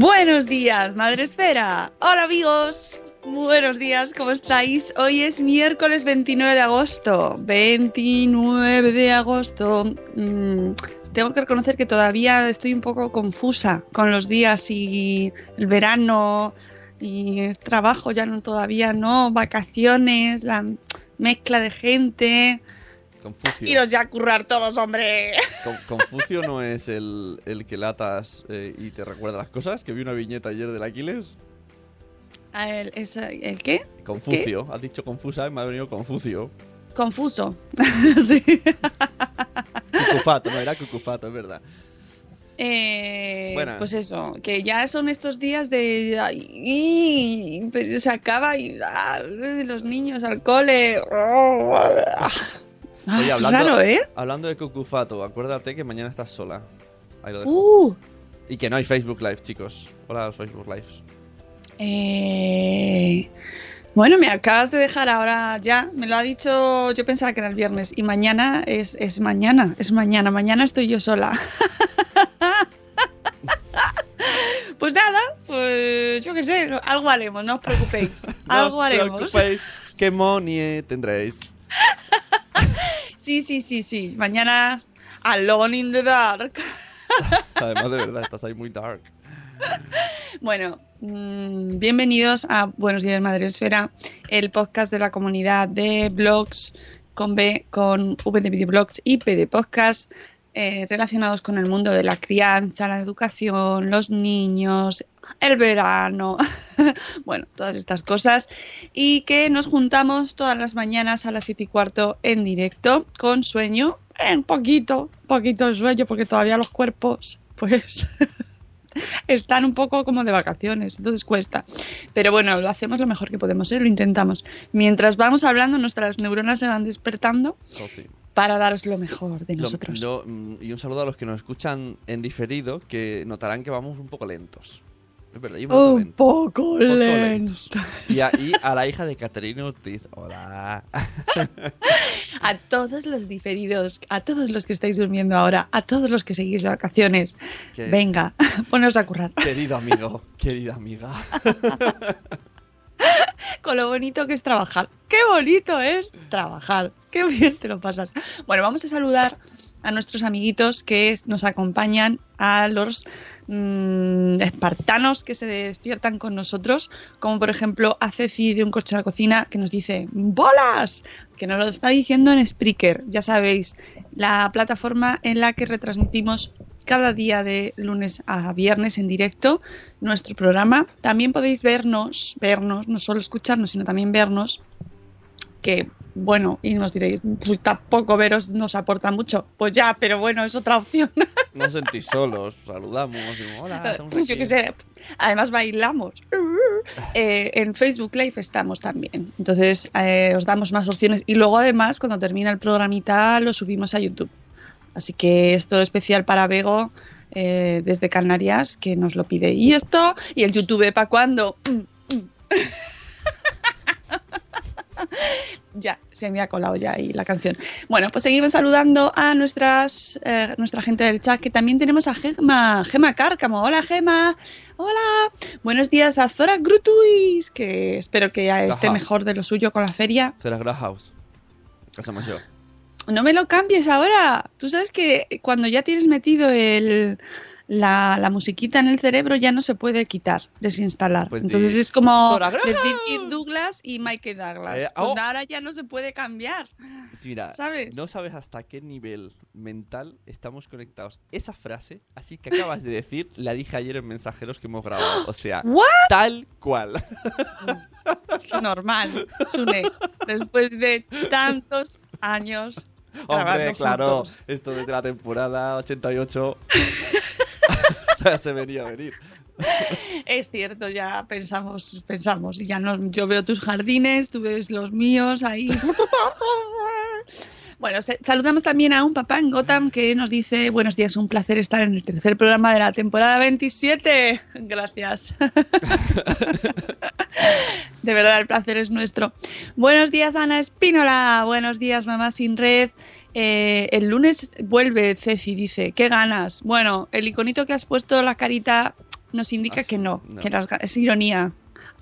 Buenos días, Madre Esfera. Hola amigos. Buenos días, ¿cómo estáis? Hoy es miércoles 29 de agosto. 29 de agosto. Mm, tengo que reconocer que todavía estoy un poco confusa con los días y el verano y el trabajo, ya no todavía no, vacaciones, la mezcla de gente. Confucio. Iros ya a currar todos, hombre. Con- Confucio no es el, el que latas eh, y te recuerda las cosas. Que vi una viñeta ayer del Aquiles. A ver, ¿es- ¿El qué? Confucio. Has dicho confusa y me ha venido Confucio. Confuso. sí. Cucufato, no era Cucufato, es verdad. Eh, pues eso, que ya son estos días de. ay, se acaba y. ah, los niños al cole. oh, ah. Ah, Oye, es hablando, raro, ¿eh? hablando de Cucufato, acuérdate que mañana estás sola. Ahí lo dejo. Uh, Y que no hay Facebook Live, chicos. Hola los Facebook Lives. eh, bueno, me acabas de dejar ahora ya. Me lo ha dicho. Yo pensaba que era el viernes. Y mañana es, es mañana. Es mañana. Mañana estoy yo sola. pues nada, pues yo qué sé. Algo haremos, no os preocupéis. Algo no os haremos. preocupéis, que money tendréis. Sí, sí, sí, sí. Mañana Alone in the Dark. Además, de verdad, estás ahí muy dark. Bueno, mm, bienvenidos a Buenos Días Madre Esfera, el podcast de la comunidad de blogs con B, con V de videoblogs y P de podcast eh, relacionados con el mundo de la crianza, la educación, los niños, el verano, bueno, todas estas cosas y que nos juntamos todas las mañanas a las 7 y cuarto en directo con sueño, un poquito, poquito de sueño porque todavía los cuerpos pues están un poco como de vacaciones, entonces cuesta. Pero bueno, lo hacemos lo mejor que podemos, ¿eh? lo intentamos. Mientras vamos hablando, nuestras neuronas se van despertando. Para daros lo mejor de nosotros. lo- mm, y un saludo a los que nos escuchan en diferido, que notarán que vamos un poco lentos. Es verdad, noto un lento. poco poco lento. Y a, y a la hija de Caterina Ortiz. Hola. A todos los diferidos, a todos los que estáis durmiendo ahora, a todos los que seguís de vacaciones, venga, poneros a currar. Querido amigo, querida amiga. con lo bonito que es trabajar. ¡Qué bonito es trabajar! ¡Qué bien te lo pasas! Bueno, vamos a saludar a nuestros amiguitos que nos acompañan, a los mm, espartanos que se despiertan con nosotros, como por ejemplo a Ceci de Un Coche a la Cocina, que nos dice ¡Bolas! Que nos lo está diciendo en Spreaker, ya sabéis, la plataforma en la que retransmitimos cada día de lunes a viernes en directo nuestro programa. También podéis vernos, vernos, no solo escucharnos, sino también vernos, que bueno, y nos diréis, pues tampoco veros nos aporta mucho. Pues ya, pero bueno, es otra opción. No os sentís solos, saludamos. decimos, Hola, Pues yo aquí". qué sé. Además bailamos. Eh, en Facebook Live estamos también. Entonces eh, os damos más opciones. Y luego además, cuando termina el programita, lo subimos a YouTube. Así que esto especial para Bego eh, desde Canarias, que nos lo pide. Y esto, y el YouTube para cuando. Ya, se me ha colado ya ahí la canción. Bueno, pues seguimos saludando a nuestras eh, nuestra gente del chat, que también tenemos a Gema, Gema Cárcamo. Hola Gema, hola. Buenos días a Zora Grutuis, que espero que ya esté mejor de lo suyo con la feria. Será Grahhouse. Casa mayor. No me lo cambies ahora. Tú sabes que cuando ya tienes metido el, la, la musiquita en el cerebro ya no se puede quitar, desinstalar. Pues Entonces es como decir Kirk Douglas y Michael Douglas. Eh, Pues oh. ahora ya no se puede cambiar. Mira, ¿Sabes? no sabes hasta qué nivel mental estamos conectados. Esa frase, así que acabas de decir, la dije ayer en mensajeros que hemos grabado. O sea, ¿What? tal cual. Normal, Sune. Después de tantos años. Hombre, claro, juntos. esto desde la temporada 88. o sea, se venía a venir. Es cierto, ya pensamos, pensamos, y ya no, yo veo tus jardines, tú ves los míos ahí. Bueno, saludamos también a un papá en Gotham que nos dice, buenos días, un placer estar en el tercer programa de la temporada 27. Gracias. De verdad, el placer es nuestro. Buenos días, Ana Espínola. Buenos días, mamá sin red. Eh, el lunes vuelve Ceci, dice, qué ganas. Bueno, el iconito que has puesto, la carita, nos indica que no, no. que las es ironía.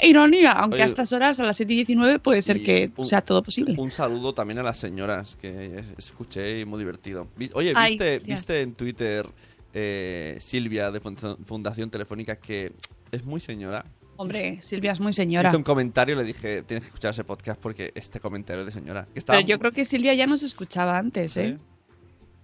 Ironía, aunque Oye, a estas horas, a las 7 y 19, puede ser que un- sea todo posible. Un saludo también a las señoras que escuché y muy divertido. Oye, Ay, ¿viste, gracias. ¿viste en Twitter eh, Silvia de Fun- Fundación Telefónica que es muy señora? Hombre, Silvia es muy señora. Hice un comentario y le dije, tienes que escuchar ese podcast porque este comentario es de señora. Que estaba- Pero yo creo que Silvia ya nos escuchaba antes, Sí.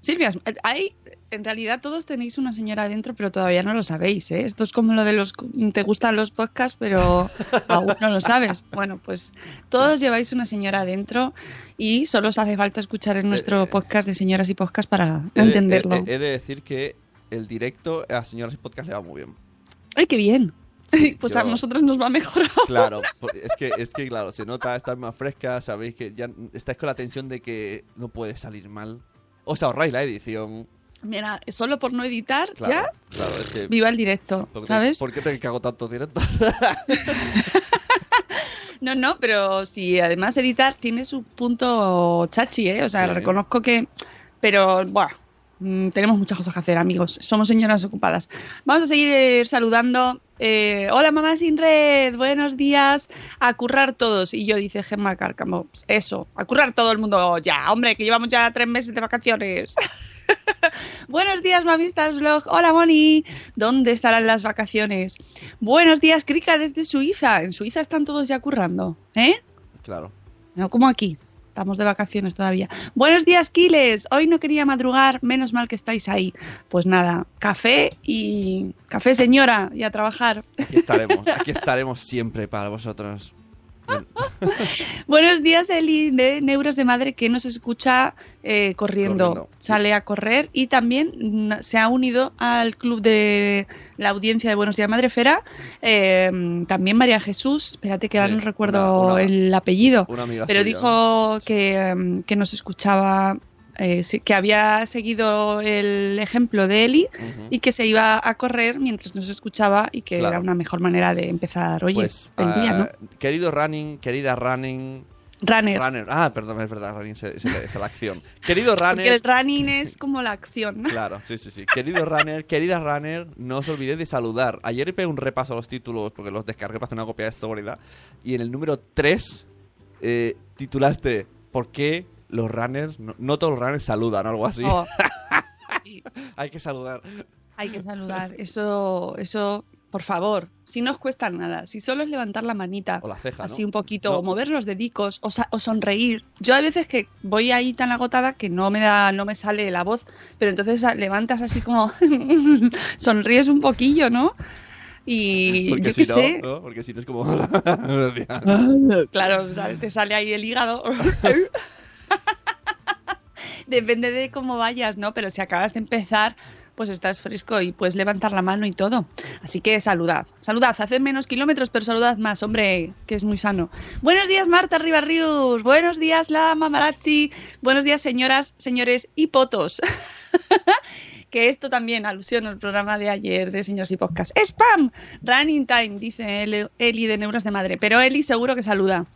¿Eh? Silvia, es- hay, en realidad todos tenéis una señora adentro, pero todavía no lo sabéis, ¿eh? Esto es como lo de los te gustan los podcasts, pero aún no lo sabes. Bueno, pues todos lleváis una señora adentro y solo os hace falta escuchar en nuestro Eh, podcast de señoras y podcast para He de- entenderlo. He, he de decir que el directo a señoras y podcast le va muy bien. ¡Ay, qué bien! Sí, pues a yo- nosotros nos va mejor. Claro, por- es que, es que claro, se nota, estás más fresca, sabéis que ya estáis con la tensión de que no puede salir mal. Os ahorráis la edición. Mira, solo por no editar, Claro, ya claro, es que. viva el directo, ¿por qué- ¿sabes? ¿Por qué te cago tantos directos? No, no, pero si además editar tiene su punto chachi, ¿eh? O sea, Sí. reconozco que... Pero, buah, mm, tenemos muchas cosas que hacer, amigos. Somos señoras ocupadas. Vamos a seguir eh, saludando. Eh, Hola, mamá sin red. Buenos días. A currar todos. Y yo, dice Gemma Cárcamo. Eso, a currar todo el mundo. Ya, hombre, que llevamos ya tres meses de vacaciones. Buenos días, Mamistas Vlog. Hola, Moni. ¿Dónde estarán las vacaciones? Buenos días, Krika, desde Suiza. En Suiza están todos ya currando, ¿eh? claro. No como aquí. Estamos de vacaciones todavía. Buenos días, Kiles. Hoy no quería madrugar, menos mal que estáis ahí. Pues nada, café y café, señora, y a trabajar. Aquí estaremos, aquí estaremos siempre para vosotros. Bueno, Buenos días, Eli, de Neuros de Madre, que nos escucha eh, corriendo. Corriendo. Sale a correr y también mm, se ha unido al club de la audiencia de Buenos Días Madre Fera. eh, también María Jesús, espérate que ahora Sí, no recuerdo una- una- el apellido, una amiga pero suya. dijo que, mm, que nos escuchaba. Eh, que había seguido el ejemplo de Eli y que se iba a correr mientras nos escuchaba y que Claro. era una mejor manera de empezar, oye, Pues, el día, ¿no? ah, querido running, querida running, Runner. runner. Ah, perdón, es verdad, running es la acción. Querido runner, Porque el running es como la acción. ¿no? Claro, sí, sí, sí. Querido runner, querida runner, no os olvidéis de saludar. Ayer pegué un repaso a los títulos porque los descargué para hacer una copia de seguridad. Y en el número 3 eh, titulaste ¿Por qué los runners, no, no todos los runners saludan o algo así? Oh, Hay que saludar. hay que saludar. Eso, eso, por favor. Si no os cuesta nada, si solo es levantar la manita, O la ceja, así ¿no? un poquito, No. o mover los dedicos, o, o sonreír. Yo hay veces que voy ahí tan agotada que no me da, no me sale la voz, pero entonces levantas así como sonríes un poquillo, ¿no? Y Porque yo si qué no, sé. ¿no? Porque si no es como... Claro, sale- te sale ahí el hígado. Depende de cómo vayas, ¿no? Pero si acabas de empezar, pues estás fresco y puedes levantar la mano y todo. Así que saludad, saludad, haced menos kilómetros, pero saludad más, hombre, que es muy sano. Buenos días, Marta Ribarrius. Buenos días, la Mamarazzi. Buenos días, señoras, señores y potos. que esto también alusión al programa de ayer de Señores y Podcast. ¡Spam! Running time, dice Eli de Neuros de Madre. Pero Eli seguro que saluda.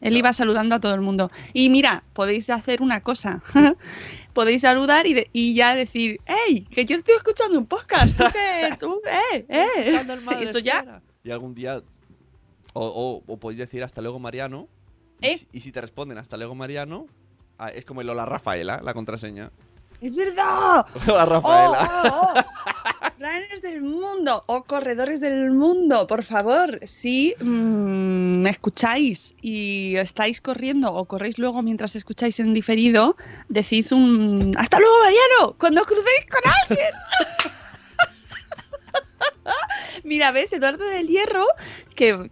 Él iba saludando a todo el mundo. Y mira, podéis hacer una cosa. podéis saludar y, de- y ya decir, ¡Ey! Que yo estoy escuchando un podcast. ¿Tú qué? ¿Tú? ¡Eh! ¡Eh! Eso ya. Y algún día. O, o, o podéis decir hasta luego, Mariano. Y ¿Eh? si- Y, si te responden hasta luego, Mariano, ah, es como el hola Rafaela, la contraseña. ¡Es verdad! Hola Rafaela. ¡Oh, oh, oh! Runners del mundo o corredores del mundo, por favor, si mm, me escucháis y estáis corriendo o corréis luego mientras escucháis en diferido, decid un ¡Hasta luego, Mariano! Cuando os crucéis con alguien. Mira, ves, Eduardo del Hierro, que,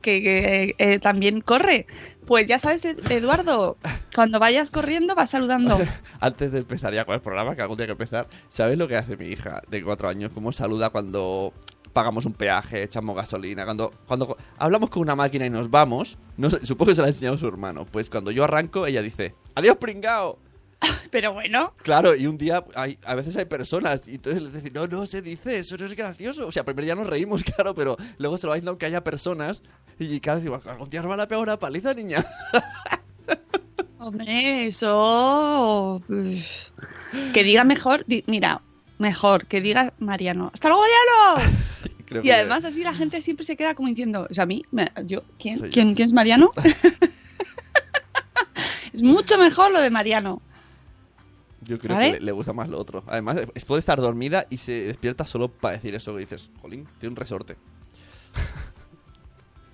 eh, también corre. Pues ya sabes, Ed- Eduardo, cuando vayas corriendo vas saludando. Antes de empezar ya con el programa, que algún día hay que empezar, ¿sabes lo que hace mi hija de cuatro años? ¿Cómo saluda cuando pagamos un peaje, echamos gasolina? Cuando, cuando hablamos con una máquina y nos vamos, no supongo que se la ha enseñado su hermano. Pues cuando yo arranco, ella dice, ¡Adiós, pringao! Pero bueno, Claro, y un día hay, a veces hay personas y entonces les dicen, no, no se dice, eso no es gracioso. O sea, primero ya nos reímos, claro, pero luego se lo va diciendo que haya personas y cada vez digo, algún día nos van a pegar una paliza, niña. Hombre, eso. uf. Que diga mejor. di- mira, mejor, que diga Mariano. ¡Hasta luego, Mariano! Creo Y además, así la gente siempre se queda como diciendo. O sea, a mí, yo, ¿quién, yo. ¿quién, ¿quién es Mariano? es mucho mejor lo de Mariano. Yo creo ¿Vale? que le, le gusta más lo otro. Además, es, puede estar dormida y se despierta solo para decir eso que dices, jolín, tiene un resorte.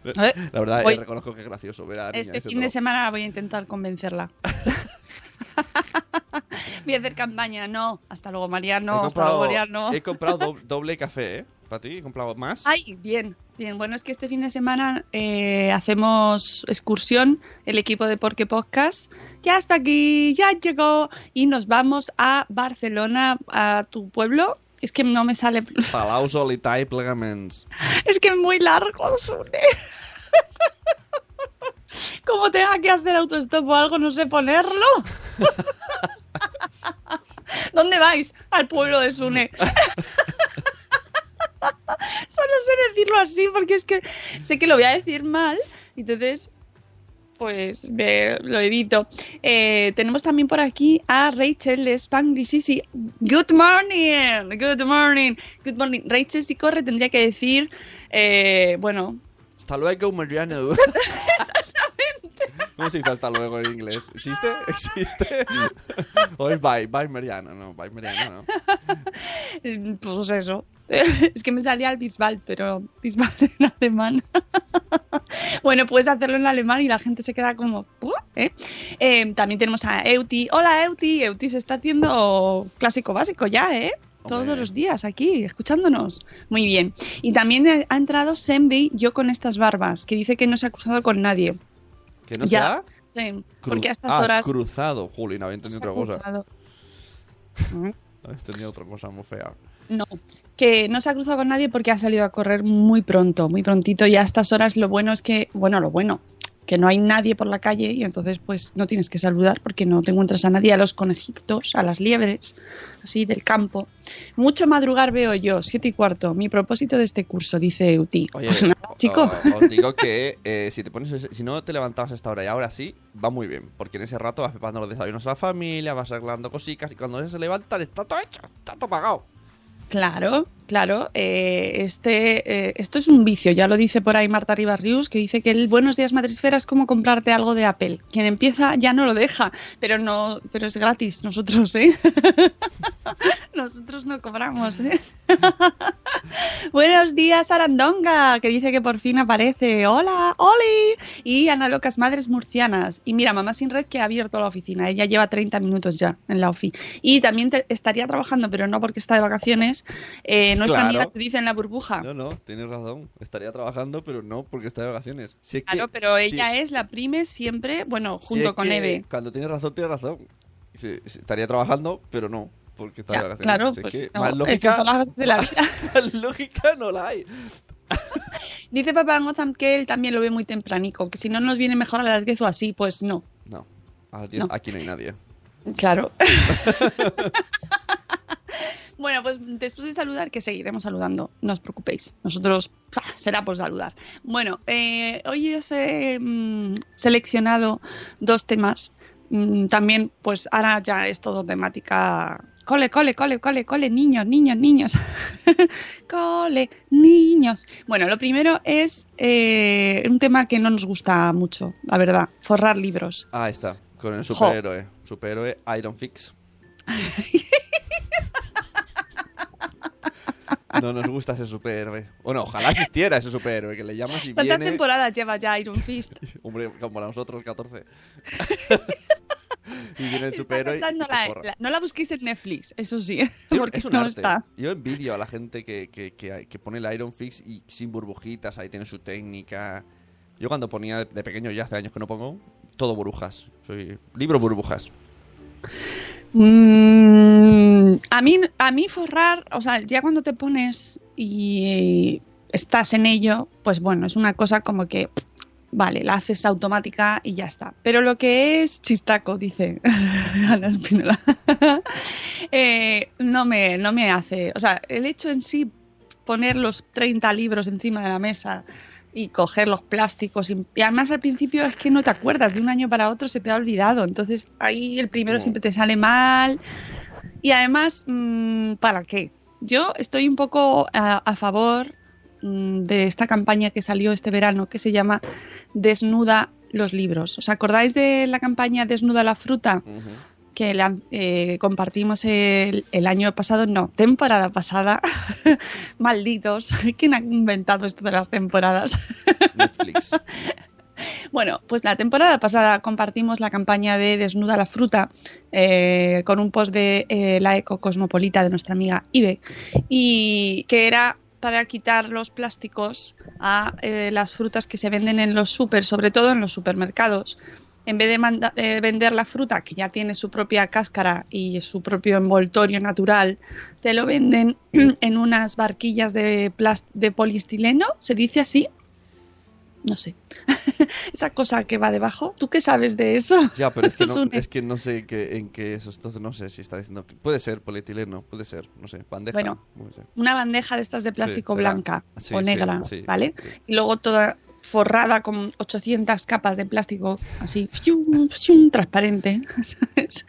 Eh, La verdad, eh, reconozco que es gracioso ver a la niña Este fin de semana voy a intentar convencerla. voy a hacer campaña. No, hasta luego, he Mariano. Hasta luego, comprado, Mariano. he comprado do- doble café, ¿eh? Para ti, he comprado más. Ay, bien, bien. Bueno, es que este fin de semana eh, hacemos excursión, el equipo de Porque Podcast. Ya está aquí, ya llegó. Y nos vamos a Barcelona, a tu pueblo. Es que no me sale. Palau Solità i Plegaments. Es que es muy largo, Sune. Como tenga que hacer autostop o algo, no sé ponerlo. ¿Dónde vais? Al pueblo de Sune. Solo sé decirlo así porque es que sé que lo voy a decir mal. Entonces, pues me- lo evito. Eh, tenemos también por aquí a Rachel de Spanglish Easy. Good morning, good morning, good morning. Rachel si corre tendría que decir, eh, bueno, Hasta luego, Mariano. ¿Cómo se dice hasta luego en inglés? ¿Existe? ¿Existe? ¿O es bye? Bye, Mariano. No, bye, Mariano, no. eh, pues eso. Es que me salía el Bisbal, pero Bisbal en alemán. bueno, puedes hacerlo en alemán y la gente se queda como... ¿eh? Eh, también tenemos a Euti. Hola, Euti. Euti se está haciendo clásico básico ya, ¿eh? Todos Hombre. los días aquí, escuchándonos. Muy bien. Y también ha entrado Sembi, yo con estas barbas, que dice que no se ha cruzado con nadie. ¿Que no Ya. sea? Sí, Cru- porque a estas ah, horas... cruzado. Juli, no había entendido ha otra cosa. Había entendido otra cosa muy fea. No, que no se ha cruzado con nadie porque ha salido a correr muy pronto, muy prontito y a estas horas lo bueno es que, bueno, lo bueno, que no hay nadie por la calle y entonces pues no tienes que saludar porque no te encuentras a nadie, a los conejitos, a las liebres, así del campo. Mucho madrugar veo yo, siete y cuarto, mi propósito de este curso, dice Euti. Oye, Pues nada, chico. os digo que eh, si te pones, si no te levantabas a esta hora y ahora sí, va muy bien, porque en ese rato vas preparando los desayunos a la familia, vas arreglando cositas y cuando se levantan está todo hecho, está todo pagado. Claro, claro. eh, este, eh, esto es un vicio, ya lo dice por ahí Marta Ribarrius, que dice que el Buenos Días Madresfera es como comprarte algo de Apple. Quien empieza ya no lo deja, pero no, pero es gratis nosotros, ¿eh? nosotros no cobramos, ¿eh? Buenos días, Arandonga, que dice que por fin aparece. Hola, Oli. Y Ana Locas Madres Murcianas. Y mira, Mamá Sin Red que ha abierto la oficina. Ella lleva 30 minutos ya en la ofi. Y también te- estaría trabajando, pero no porque está de vacaciones. Eh, nuestra Claro. amiga te dice en la burbuja. No, no, tienes razón. Estaría trabajando, pero no porque está de vacaciones. Si es que- Claro, pero si- ella es la prime siempre, bueno, si junto es con que Eve. Cuando tienes razón, tienes razón. Estaría trabajando, pero no, porque está Ya, de vacaciones. claro, es pues que no, más es que lógica, son las de la vida. más lógica no la hay. Dice Papá Gozam que él también lo ve muy tempranico, que si no nos viene mejor a las 10 o así, pues no. No, No. aquí no hay nadie. Claro. Bueno, pues después de saludar, que seguiremos saludando, no os preocupéis. Nosotros ¡pah! será por saludar. Bueno, eh, hoy os he mm, seleccionado dos temas. Mm, también, pues ahora ya es todo temática. Cole, cole, cole, cole, cole, niños, niños, niños. cole, niños. Bueno, lo primero es eh, un tema que no nos gusta mucho, la verdad, forrar libros. Ah, está, con el superhéroe. Superhéroe Iron Fix. No nos gusta ese superhéroe. Bueno, ojalá existiera ese superhéroe, que le llamas y ¿Cuántas viene... temporadas lleva ya Iron Fist? Hombre, como nosotros, 14. y viene el Está superhéroe y la- la- no la busquéis en Netflix, eso sí, es un no arte. está. Yo envidio a la gente que, que, que, que pone el Iron Fix y sin burbujitas, ahí tiene su técnica. Yo cuando ponía de pequeño, ya hace años que no pongo, todo burbujas. Soy libro burbujas. Mm, a mí, a mí forrar, o sea, ya cuando te pones y estás en ello, pues bueno, es una cosa como que, vale, la haces automática y ya está. Pero lo que es chistaco, dice Ana Espinola, eh, no, me, no me hace, o sea, el hecho en sí, poner los 30 libros encima de la mesa y coger los plásticos. Y, y además al principio es que no te acuerdas, de un año para otro se te ha olvidado. Entonces ahí el primero No. siempre te sale mal. Y además, mm, ¿para qué? Yo estoy un poco a, a favor mm, de esta campaña que salió este verano que se llama Desnuda los libros. ¿Os acordáis de la campaña Desnuda la fruta? Que la- eh, compartimos el, el año pasado, no, temporada pasada. Malditos, ¿quién ha inventado esto de las temporadas? Netflix. Bueno, pues la temporada pasada compartimos la campaña de Desnuda la fruta eh, con un post de eh, la eco cosmopolita de nuestra amiga Ibe y que era para quitar los plásticos a eh, las frutas que se venden en los super, sobre todo en los supermercados. En vez de vender la fruta que ya tiene su propia cáscara y su propio envoltorio natural, te lo venden en unas barquillas de, de poliestileno, ¿se dice así? No sé. Esa cosa que va debajo. ¿Tú qué sabes de eso? Ya, pero es que no, es que no sé qué- en qué eso. Entonces no sé si está diciendo. que- Puede ser polietileno, puede ser, no sé, bandeja. Bueno. Una bandeja de estas de plástico blanca Sí, o negra, sí, ¿vale? Y luego toda forrada con 800 capas de plástico así, fium, fium, transparente. ¿sabes?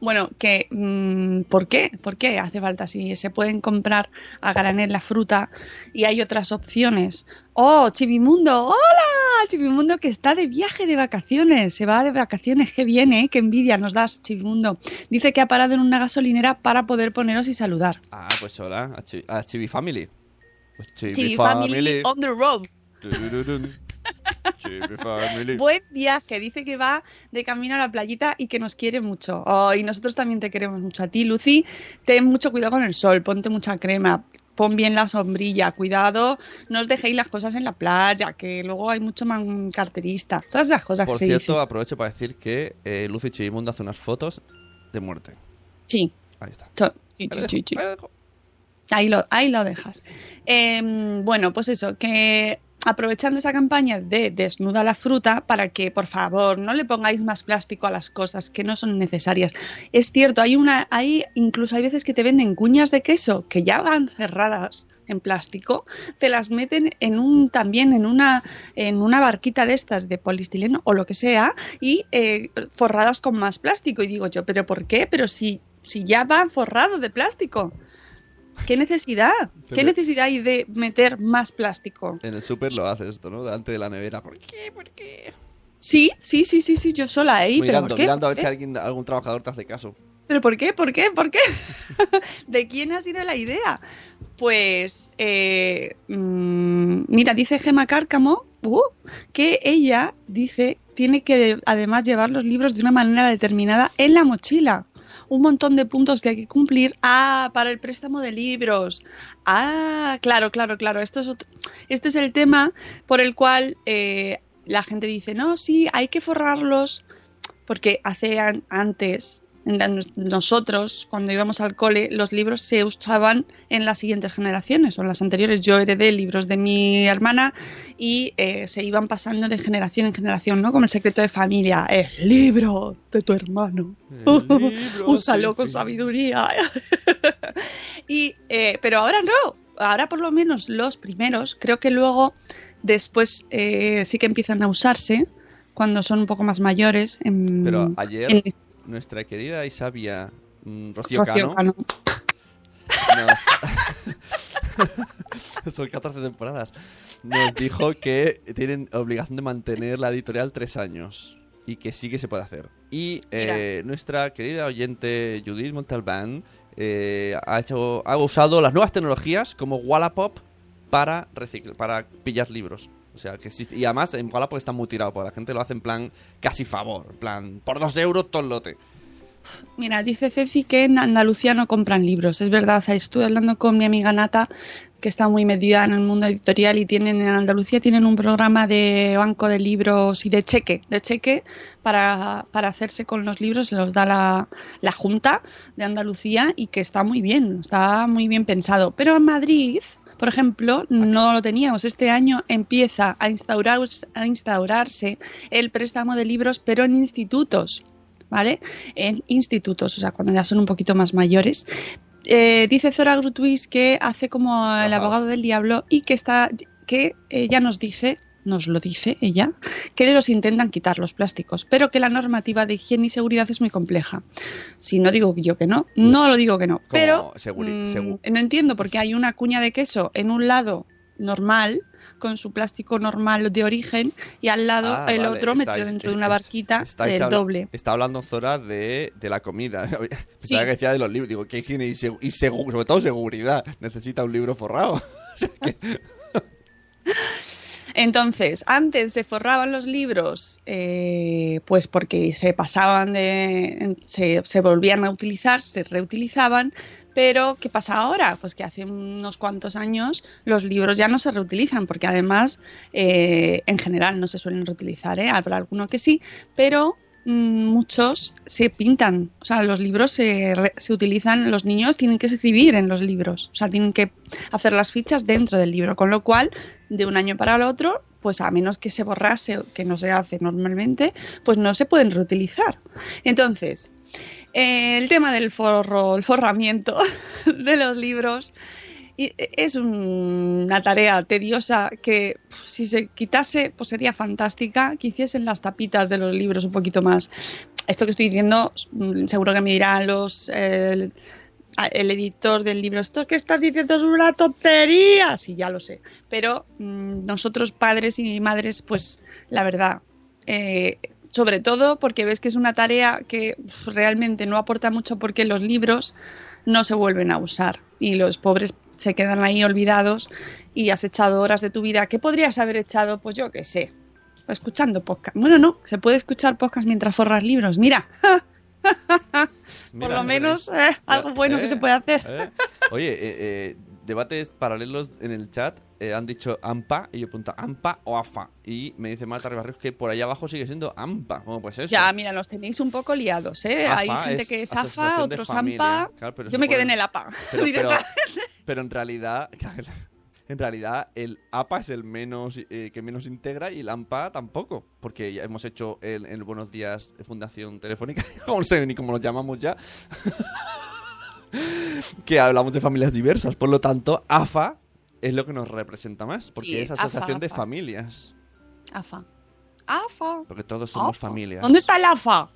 bueno, que mm, ¿por qué? ¿Por qué hace falta si se pueden comprar a granel la fruta y hay otras opciones? Oh, Chivimundo, hola, Chivimundo que está de viaje de vacaciones, se va de vacaciones, qué bien, ¿eh? Qué envidia nos das, Chivimundo. Dice que ha parado en una gasolinera para poder poneros y saludar. Ah, pues hola, a, Chi- a Chibi Family. Pues Chibi, Chibi Family. Family on the road. Buen viaje, dice que va de camino a la playita y que nos quiere mucho. Oh, y nosotros también te queremos mucho a ti, Lucy. Ten mucho cuidado con el sol, ponte mucha crema, pon bien la sombrilla, cuidado, no os dejéis las cosas en la playa, que luego hay mucho man carterista. Todas esas cosas Por que se cierto, dicen. aprovecho para decir que eh, Lucy Chibimundo hace unas fotos de muerte. Sí, Ahí está. so- sí, sí, sí, sí. Ahí lo, ahí lo dejas. Em, bueno, pues eso, que aprovechando esa campaña de desnuda la fruta para que por favor no le pongáis más plástico a las cosas que no son necesarias. Es cierto, hay una, hay incluso hay veces que te venden cuñas de queso que ya van cerradas en plástico, te las meten en un también en una en una barquita de estas de polistileno o lo que sea y eh, forradas con más plástico y digo yo, pero ¿por qué? Pero si si ya va forrado de plástico. ¿Qué necesidad? ¿Qué necesidad hay de meter más plástico? En el súper lo haces esto, ¿no? Delante de la nevera. ¿Por qué? ¿Por qué? Sí, sí, sí, sí, sí, yo sola ahí, pero mirando, ¿por qué? mirando a ¿Por ver si qué? alguien, algún trabajador te hace caso. ¿Pero por qué? ¿Por qué? ¿Por qué? ¿De quién ha sido la idea? Pues, eh, mm, mira, dice Gema Cárcamo uh, que ella dice tiene que además llevar los libros de una manera determinada en la mochila. Un montón de puntos que hay que cumplir. Ah, para el préstamo de libros. Ah, claro, claro, claro. Esto es otro- este es el tema por el cual eh, la gente dice, no, sí, hay que forrarlos porque hace an- antes nosotros, cuando íbamos al cole, los libros se usaban en las siguientes generaciones o en las anteriores. Yo heredé libros de mi hermana y eh, se iban pasando de generación en generación, ¿no? Como el secreto de familia, el libro de tu hermano. Úsalo con sabiduría. y, eh, pero ahora no. Ahora por lo menos los primeros, creo que luego después eh, sí que empiezan a usarse cuando son un poco más mayores. En, Pero ayer, en nuestra querida y sabia mm, Rocío, Rocío Cano, Cano. nos- son 14 temporadas, nos dijo que tienen obligación de mantener la editorial tres años y que sí que se puede hacer. Y eh, nuestra querida oyente Judith Montalbán eh, ha, hecho, ha usado las nuevas tecnologías como Wallapop para, para pillar libros. O sea, que. Y además en Wallapop está muy tirado, porque la gente lo hace en plan casi favor. En plan, por dos euros todo el lote. Mira, dice Ceci que en Andalucía no compran libros. Es verdad, estuve hablando con mi amiga Nata, que está muy metida en el mundo editorial y tienen en Andalucía tienen un programa de banco de libros y de cheque, de cheque para, para hacerse con los libros, se los da la, la Junta de Andalucía y que está muy bien, está muy bien pensado. Pero en Madrid, por ejemplo, no lo teníamos. Este año empieza a, instaurar, a instaurarse el préstamo de libros, pero en institutos. ¿vale? En institutos, o sea, cuando ya son un poquito más mayores. Eh, dice Zora Grutuis que hace como el Ajá. abogado del diablo y que está que ella nos dice nos lo dice ella, que los intentan quitar los plásticos, pero que la normativa de higiene y seguridad es muy compleja. Si no digo yo que no, no lo digo que no, pero mm, no entiendo porque hay una cuña de queso en un lado normal con su plástico normal de origen y al lado Ah, el vale, otro metido dentro de una barquita del habla- doble. Está hablando Zora de, de la comida. Sí. que decía de los libros. Digo, ¿qué higiene y, segu- y sobre todo seguridad? Necesita un libro forrado. O sea que- Entonces, antes se forraban los libros, eh, pues porque se pasaban de. Se, volvían a utilizar, se reutilizaban. Pero, ¿qué pasa ahora? Pues que hace unos cuantos años los libros ya no se reutilizan, porque además, eh, en general, no se suelen reutilizar, ¿eh? habrá alguno que sí, pero muchos se pintan. O sea, los libros se, se utilizan, los niños tienen que escribir en los libros, o sea, tienen que hacer las fichas dentro del libro, con lo cual, de un año para el otro, pues a menos que se borrase, que no se hace normalmente, pues no se pueden reutilizar. Entonces, eh, el tema del forro, el forramiento de los libros y- es un- una tarea tediosa que si se quitase pues sería fantástica que hiciesen las tapitas de los libros un poquito más. Esto que estoy diciendo mm, seguro que me dirán los el, editor del libro esto que estás diciendo es una tontería sí ya lo sé. Pero mm, nosotros padres y madres pues la verdad eh, sobre todo porque ves que es una tarea que realmente no aporta mucho porque los libros no se vuelven a usar y los pobres se quedan ahí olvidados y has echado horas de tu vida. ¿Qué podrías haber echado? Pues yo qué sé, escuchando podcast. Bueno, no, se puede escuchar podcast mientras forras libros. Mira, por Mira, lo menos eh, algo bueno eh, que se puede hacer. eh. Oye, eh, eh, debates paralelos en el chat eh, han dicho AMPA y yo pregunto AMPA o AFA. Y me dice Marta Ribarrios que por allá abajo sigue siendo AMPA. ¿Cómo pues eso? Ya, mira, los tenéis un poco liados, ¿eh? AFA Hay gente es que es AFA, otros. AMPA. Claro, Yo me quedé ponen- en el APA. Pero, pero. Pero en realidad, en realidad el APA es el menos eh, que menos integra y el AMPA tampoco, porque ya hemos hecho el, el Buenos Días Fundación Telefónica, no sé ni cómo lo llamamos ya, que hablamos de familias diversas, por lo tanto AFA es lo que nos representa más, porque Sí, es AFA, Asociación de. Familias, AFA. AFA. porque todos somos AFA. familias. ¿Dónde está el AFA?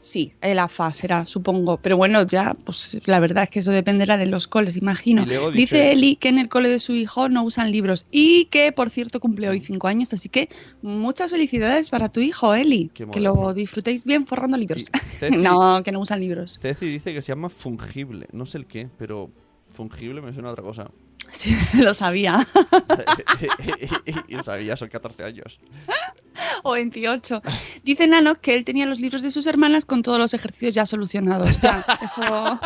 Sí, el AFA será, supongo. Pero bueno, ya, pues la verdad es que eso dependerá de los coles, imagino. Dice... dice- Eli que en el cole de su hijo no usan libros y que, por cierto, cumple hoy cinco años. Así que muchas felicidades para tu hijo, Eli. Qué Que lo disfrutéis bien forrando libros. Ceci- no, que no usan libros. Ceci dice que se llama fungible, no sé el qué, pero fungible me suena a otra cosa. Sí, lo sabía. y lo sabía, son 14 años. o 28. Dice Nano que él tenía los libros de sus hermanas con todos los ejercicios ya solucionados. Ya, eso.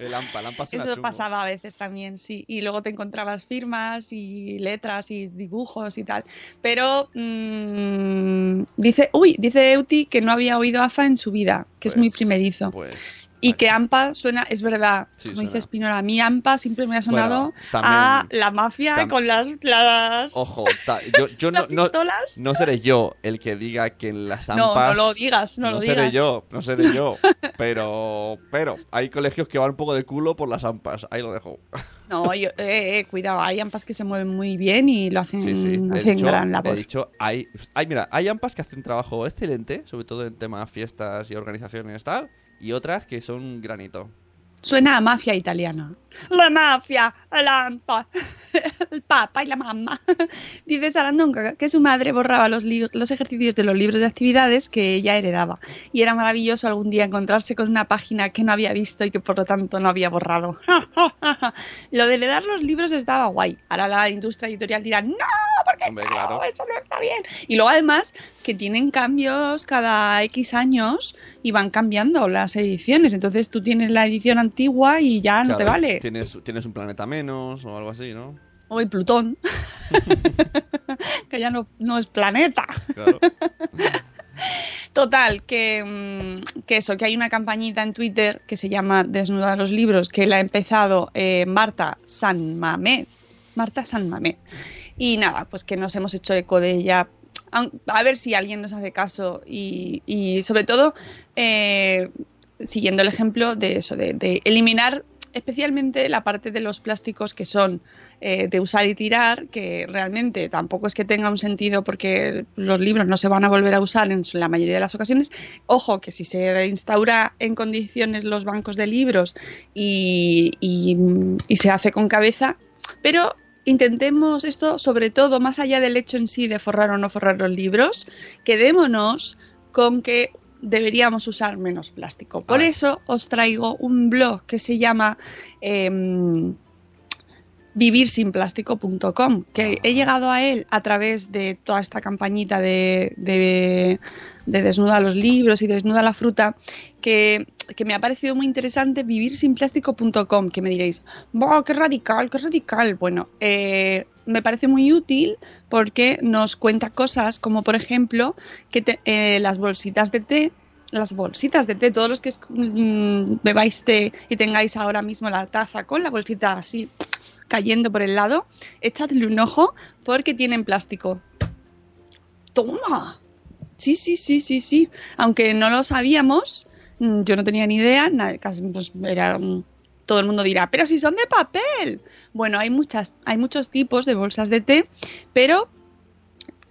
El AMPA, el AMPA Eso chungo. pasaba a veces también, sí. Y luego te encontrabas firmas y letras y dibujos y tal. Pero mm, dice, uy, dice Euti que no había oído AFA en su vida, que es muy Pues- primerizo. Pues. Y que AMPA suena, es verdad, Sí, como dice Espinola, a mí AMPA siempre me ha sonado Bueno, también- a la mafia con las, las, Ojo, ta- yo, yo no, las no, pistolas. no seré yo el que diga que en las No, AMPAs... no lo digas, no, lo seré digas. yo, no seré yo. Pero, pero, hay colegios que van un poco de culo por las AMPAs. Ahí lo dejo. No, yo- eh, eh, cuidado, hay AMPAs que se mueven muy bien y lo hacen, Sí, sí. De hacen hecho, gran de labor. hecho, hay, hay, mira, hay AMPAs que hacen trabajo excelente, sobre todo en temas fiestas y organizaciones tal, y otras que son granito. Suena a mafia italiana. La mafia, el AMPA, el papa y la mamá. Dice Sarandonga que su madre borraba los, ejercicios de los libros de actividades que ella heredaba. Y era maravilloso algún día encontrarse con una página que no había visto y que por lo tanto no había borrado. lo de heredar los libros estaba guay. Ahora la industria editorial dirá, no, porque Hombre, no, claro. eso no está bien. Y luego además que tienen cambios cada X años y van cambiando las ediciones. Entonces tú tienes la edición antigua y ya no te vale. Tienes, tienes un planeta menos o algo así, ¿no? Hoy Plutón. que ya no, no es planeta. Claro. Total, que, mm, que eso, que hay una campañita en Twitter que se llama Desnuda los libros, que la ha empezado eh, Marta San. Marta San. Y nada, pues que nos hemos hecho eco de ella. A, a ver si alguien nos hace caso y, y sobre todo eh, siguiendo el ejemplo de eso, de, eliminar especialmente la parte de los plásticos que son eh, de usar y tirar, que realmente tampoco es que tenga un sentido porque los libros no se van a volver a usar en la mayoría de las ocasiones. Ojo, que si se instaura en condiciones los bancos de libros y se hace con cabeza, pero intentemos esto sobre todo más allá del hecho en sí de forrar o no forrar los libros, quedémonos con que deberíamos usar menos plástico. Por Ah. eso os traigo un blog que se llama em, vivirsinplástico.com, que he llegado a él a través de toda esta campañita de, de, de desnuda los libros y desnuda la fruta, que, que me ha parecido muy interesante, vivirsinplástico.com, que me diréis, ¡Buah, qué radical, qué radical! Bueno, eh, me parece muy útil porque nos cuenta cosas como, por ejemplo, que te- eh, las bolsitas de té las bolsitas de té, todos los que mm, bebáis té y tengáis ahora mismo la taza con la bolsita así cayendo por el lado, echadle un ojo porque tienen plástico. ¡Toma! Sí, sí, sí, sí, sí. Aunque no lo sabíamos, mm, yo no tenía ni idea, casi, pues, era, todo el mundo dirá, pero si son de papel. Bueno, hay, muchas, hay muchos tipos de bolsas de té, pero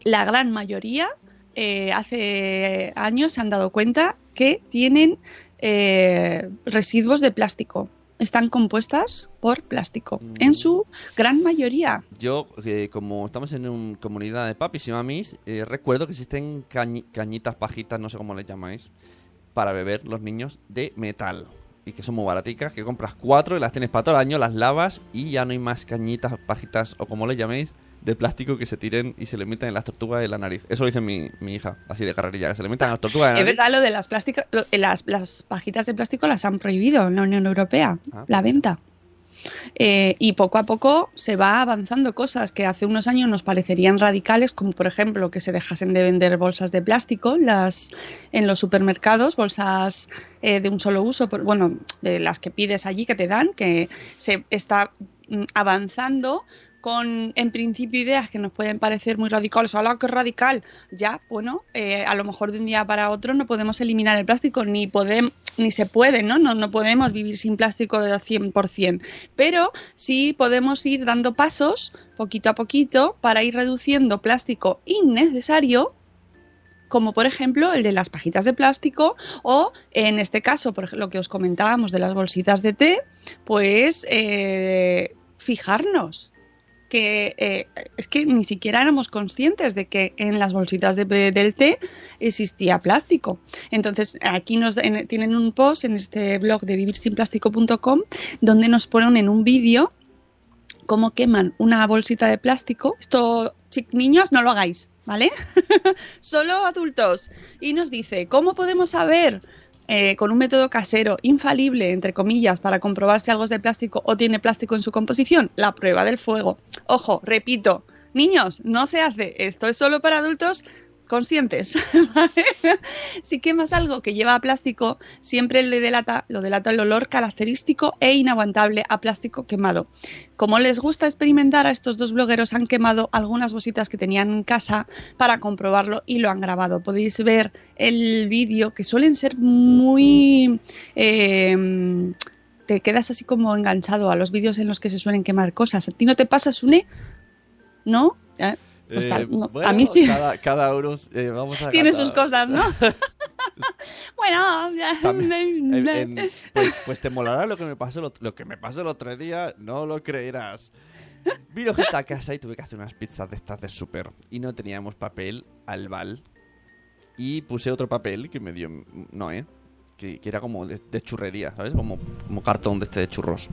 la gran mayoría eh, hace años se han dado cuenta que tienen eh, residuos de plástico. Están compuestas por plástico, Mm. en su gran mayoría. Yo, eh, como estamos en una comunidad de papis y mamis, recuerdo que existen cañi- cañitas, pajitas, no sé cómo les llamáis, para beber los niños de metal. Y que son muy baraticas, que compras cuatro y las tienes para todo el año, las lavas y ya no hay más cañitas, pajitas o como le llaméis, de plástico que se tiren y se le metan en las tortugas de la nariz. Eso dice mi, mi hija, así de carrerilla, que se le metan en las tortugas de la Es nariz. verdad, lo de las, plásticas, lo- eh, las, las pajitas de plástico las han prohibido en la Unión Europea, Ah. la venta. Eh, y poco a poco se va avanzando cosas que hace unos años nos parecerían radicales, como por ejemplo que se dejasen de vender bolsas de plástico las, en los supermercados, bolsas eh, de un solo uso, bueno, de las que pides allí que te dan, que se está mm, avanzando con, en principio, ideas que nos pueden parecer muy radicales. ¡Hala, qué radical! Ya, bueno, eh, a lo mejor de un día para otro no podemos eliminar el plástico, ni podemos, ni se puede, ¿no? ¿no? No podemos vivir sin plástico de 100%. Pero sí podemos ir dando pasos, poquito a poquito, para ir reduciendo plástico innecesario como por ejemplo el de las pajitas de plástico o en este caso, por ejemplo, lo que os comentábamos de las bolsitas de té, pues eh, fijarnos que eh, es que ni siquiera éramos conscientes de que en las bolsitas de- del té existía plástico. Entonces, aquí nos en- tienen un post en este blog de vivirsinplástico.com donde nos ponen en un vídeo cómo queman una bolsita de plástico. Esto, niños, no lo hagáis, ¿vale? Solo adultos. Y nos dice, ¿cómo podemos saber eh, con un método casero, infalible, entre comillas, para comprobar si algo es de plástico o tiene plástico en su composición, la prueba del fuego. Ojo, repito, niños, no se hace, esto es solo para adultos conscientes. si quemas algo que lleva plástico, siempre le delata, lo delata el olor característico e inaguantable a plástico quemado. Como les gusta experimentar, a estos dos blogueros han quemado algunas bolsitas que tenían en casa para comprobarlo y lo han grabado. Podéis ver el vídeo que suelen ser muy... eh, te quedas así como enganchado a los vídeos en los que se suelen quemar cosas. ¿A ti no te pasa, Sune? ¿No? Eh, pues Eh, no, bueno, a mí sí. Cada, cada uno eh, vamos a Tiene sus cosas, ¿no? bueno, ya. También, en- en- pues, pues te molará lo que me pasó el ot- lo que me pasó el otro día, no lo creerás. Vino gente a casa y tuve que hacer unas pizzas de estas de súper y no teníamos papel albal y puse otro papel que me dio Noé, que, que era como de, de churrería, ¿sabes? Como, como cartón de este de churros.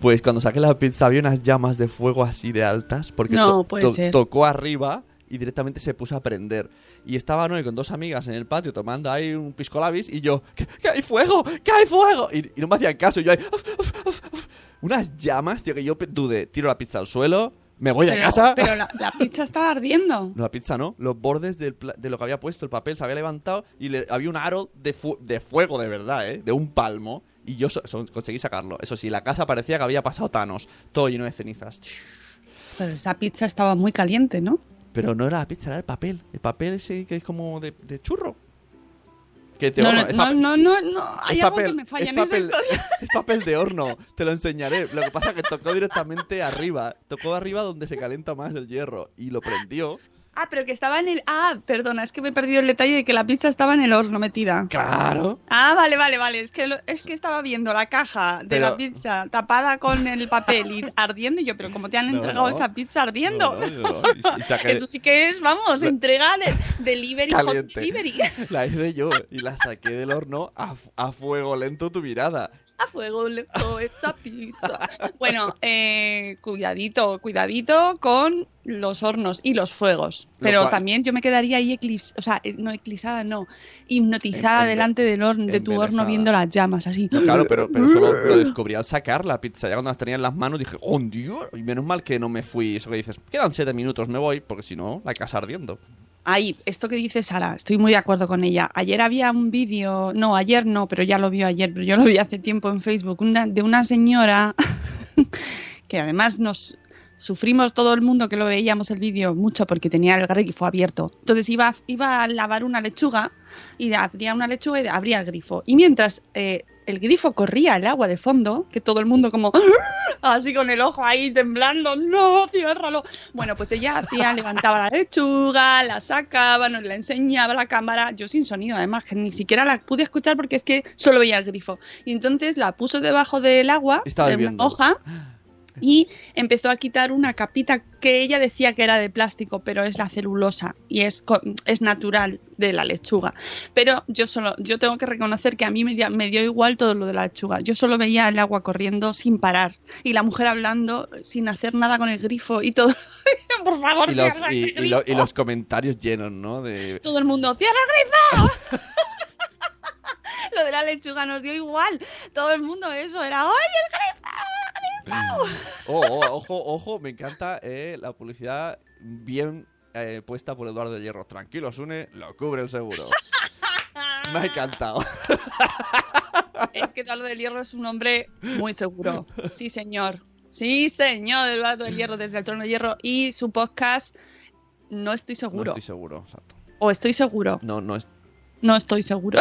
Pues cuando saqué la pizza había unas llamas de fuego así de altas porque No, to- puede to- ser. tocó arriba y directamente se puso a prender. Y estaba Noé con dos amigas en el patio tomando ahí un pisco labis y yo, ¡que, que hay fuego! ¡que hay fuego! Y, y no me hacían caso. Y yo ahí, "Uf, uf, uf, uf". unas llamas, tío, que yo dudé. Tiro la pizza al suelo, me voy a Pero, casa. pero la, la pizza estaba ardiendo. No, la pizza no. Los bordes del de lo que había puesto el papel se había levantado y le- había un aro de, fu- de fuego de verdad, ¿eh? De un palmo. Y yo so- so- conseguí sacarlo. Eso sí, la casa parecía que había pasado Thanos. Todo lleno de cenizas. Pero esa pizza estaba muy caliente, ¿no? Pero no era la pizza, era el papel. El papel ese que es como de, de churro. Que te No, no, no, no, no, no, hay algo que me falla es en esa papel, historia. es papel de horno, te lo enseñaré. Lo que pasa es que tocó directamente arriba. Tocó arriba donde se calienta más el hierro. Y lo prendió. Ah, pero que estaba en el... Ah, perdona, es que me he perdido el detalle de que la pizza estaba en el horno metida. ¡Claro! Ah, vale, vale, vale. Es que, lo- es que estaba viendo la caja de Pero- la pizza tapada con el papel y ardiendo. Y yo, pero ¿cómo te han entregado no. esa pizza ardiendo? No. Y- y Eso sí que es, vamos, entrega de delivery, hot Caliente. delivery. La hice yo y la saqué del horno a, a fuego lento tu mirada. A fuego lento esa pizza. Bueno, eh, cuidadito, cuidadito con los hornos y los fuegos. Lo Pero también yo me quedaría ahí eclipsada, o sea, eh, no eclipsada, no, hipnotizada En- en- delante del horno, de tu horno viendo las llamas, así. No, claro, pero, pero solo lo descubrí al sacar la pizza. Ya cuando las tenía en las manos dije, ¡oh, Dios! Y menos mal que no me fui. Eso que dices, quedan siete minutos, me voy, porque si no, la casa ardiendo. Ahí, esto que dice Sara, estoy muy de acuerdo con ella. Ayer había un vídeo, no, ayer no, pero ya lo vio ayer, pero yo lo vi hace tiempo en Facebook, una- de una señora que además nos sufrimos todo el mundo que lo veíamos el vídeo mucho porque tenía el grifo abierto. Entonces iba, iba a lavar una lechuga y abría una lechuga y abría el grifo. Y mientras eh, el grifo corría el agua de fondo, que todo el mundo como así con el ojo ahí temblando, no, ciérralo. Bueno, pues ella hacía, levantaba la lechuga, la sacaba, nos la enseñaba la cámara, yo sin sonido además, que ni siquiera la pude escuchar porque es que solo veía el grifo. Y entonces la puso debajo del agua, Estaba de una hoja, y empezó a quitar una capita que ella decía que era de plástico, pero es la celulosa y es, es natural de la lechuga. Pero yo solo, yo tengo que reconocer que a mí me, dio- me dio igual todo lo de la lechuga. Yo solo veía el agua corriendo sin parar y la mujer hablando sin hacer nada con el grifo y todo. Por favor, Y los, cierra y, ese y lo- y los comentarios llenos, ¿no? De... Todo el mundo, ¡cierra el grifo! Lo de la lechuga nos dio igual. Todo el mundo eso era, ¡ay, el grifo! El grifo!". Oh, oh, ojo, ojo, me encanta eh, la publicidad bien eh, puesta por Eduardo de Hierro. Tranquilo, Sune, lo cubre el seguro. Me ha encantado. Es que Eduardo del Hierro es un hombre muy seguro. Sí, señor. Sí, señor, Eduardo del Hierro desde el trono de hierro. Y su podcast, no estoy No seguro. estoy seguro, exacto. O estoy seguro. No, no es... No estoy seguro.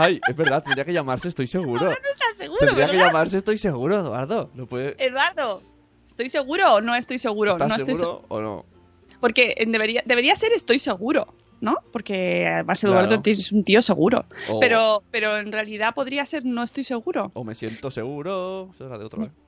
Ay, es verdad, tendría que llamarse Estoy seguro. no estás seguro, Tendría que llamarse Estoy seguro, Eduardo. ¿Lo puede... Eduardo, ¿estoy seguro o no estoy seguro? ¿Estás no estoy seguro o no? Porque debería, debería ser estoy seguro, ¿no? Porque además Eduardo Claro. es un tío seguro. Pero, pero en realidad podría ser no estoy seguro. o me siento seguro. Eso era de otra vez.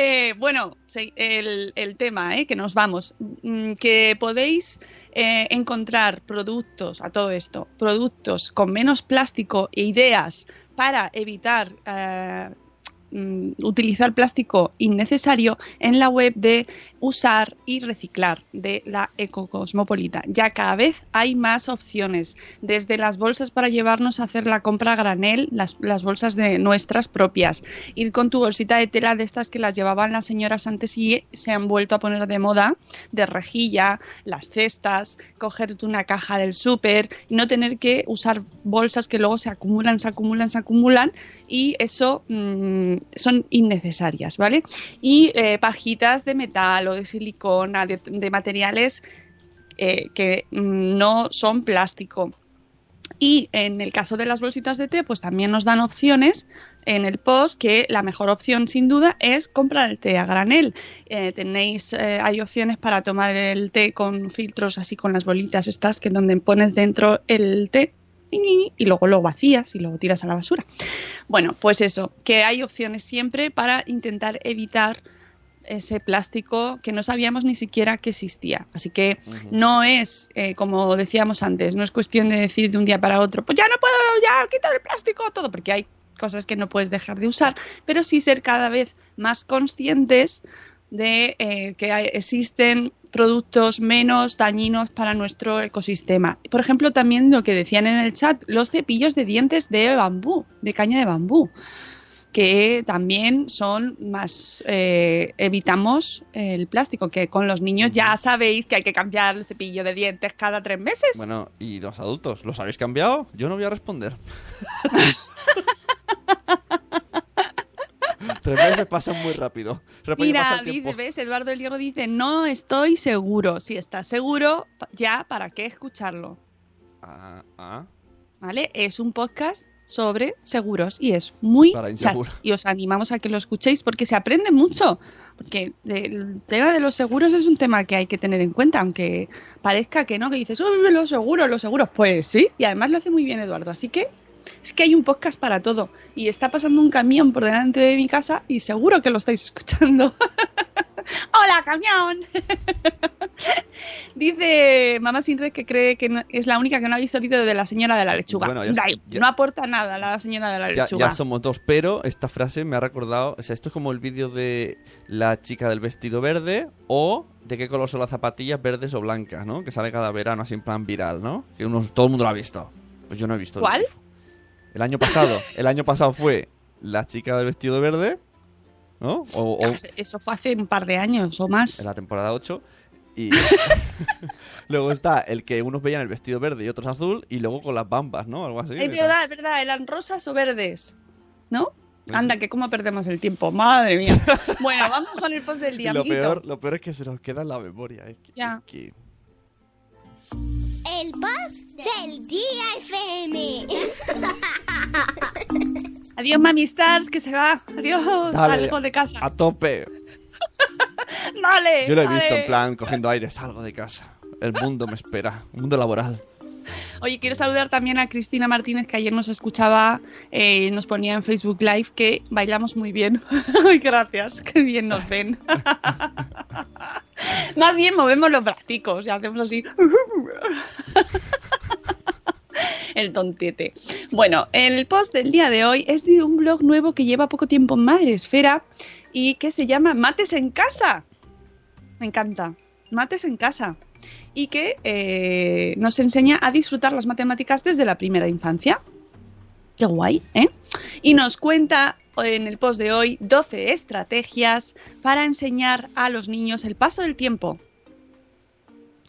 Eh, bueno, el tema, ¿eh? que nos vamos, Mm, que podéis eh, encontrar productos a todo esto, productos con menos plástico e ideas para evitar eh, mm, utilizar plástico innecesario en la web de usar y reciclar de la Ecocosmopolita. Ya cada vez hay más opciones, desde las bolsas para llevarnos a hacer la compra a granel, las, bolsas de nuestras propias, ir con tu bolsita de tela de estas que las llevaban las señoras antes y se han vuelto a poner de moda, de rejilla, las cestas, cogerte una caja del súper no tener que usar bolsas que luego se acumulan, se acumulan, se acumulan y eso mm, son innecesarias, ¿vale? Y eh, pajitas de metal o de silicona, de, materiales eh, que mm, no son plástico. Y en el caso de las bolsitas de té, pues también nos dan opciones en el post que la mejor opción sin duda es comprar el té a granel. Eh, tenéis, hay opciones para tomar el té con filtros así con las bolitas estas que donde pones dentro el té y luego lo vacías y luego tiras a la basura. Bueno, pues eso, que hay opciones siempre para intentar evitar ese plástico que no sabíamos ni siquiera que existía. Así que no es, eh, como decíamos antes, no es cuestión de decir de un día para otro, pues ya no puedo, ya quitar el plástico, todo, porque hay cosas que no puedes dejar de usar, pero sí ser cada vez más conscientes de eh, que hay- existen productos menos dañinos para nuestro ecosistema. Por ejemplo, también lo que decían en el chat, los cepillos de dientes de bambú, de caña de bambú que también son más eh, evitamos el plástico que con los niños ya sabéis que hay que cambiar el cepillo de dientes cada tres meses Bueno, ¿y los adultos? ¿Los habéis cambiado? Yo no voy a responder. Tres meses pasan muy rápido. Rápido pasa mira el dice ves Eduardo del Hierro dice no estoy seguro. Si estás seguro ya para qué escucharlo Ah, ah. vale es un podcast sobre seguros y es muy chachi. y os animamos a que lo escuchéis porque se aprende mucho porque el tema de los seguros es un tema que hay que tener en cuenta aunque parezca que no que dices "Uy, los seguros los seguros pues sí y además lo hace muy bien Eduardo así que es que hay un podcast para todo y está pasando un camión por delante de mi casa y seguro que lo estáis escuchando hola camión Dice Mamá Sin Red que cree que no- es la única que no ha visto el vídeo de la señora de la lechuga. Bueno, ya- Da- ya- no aporta nada la señora de la Ya, lechuga. ya somos dos, pero esta frase me ha recordado, o sea, esto es como el vídeo de la chica del vestido verde o de qué color son las zapatillas verdes o blancas, ¿no? Que sale cada verano así en plan viral, ¿no? Que uno, todo el mundo lo ha visto. Pues yo no he visto. ¿Cuál? El año pasado, el año pasado fue la chica del vestido verde, ¿no? O, o Eso fue hace un par de años o más. en la temporada 8 y luego está el que unos veían el vestido verde y otros azul y luego con las bambas, ¿no? Algo así. Es verdad, es verdad, eran rosas o verdes. ¿No? Pues Anda, que cómo perdemos el tiempo. Madre mía. Bueno, vamos con el post del día, lo peor, lo peor es que se nos queda en la memoria. Es que, Ya. es que- El post del día FM. Adiós, Mami Stars, que se va. Adiós, Dale, salgo de casa. A tope. Dale. Yo lo he dale. visto en plan cogiendo aire, salgo de casa. El mundo me espera, un mundo laboral. Oye, quiero saludar también a Cristina Martínez, que ayer nos escuchaba, eh, nos ponía en Facebook Live que bailamos muy bien. Gracias, qué bien nos ven. Más bien movemos los bracicos y hacemos así. El tontete. Bueno, el post del día de hoy es de un blog nuevo que lleva poco tiempo en Madresfera y que se llama Mates en Casa. Me encanta. Mates en Casa y que eh, nos enseña a disfrutar las matemáticas desde la primera infancia. Qué guay, ¿eh? Y nos cuenta en el post de hoy 12 estrategias para enseñar a los niños el paso del tiempo.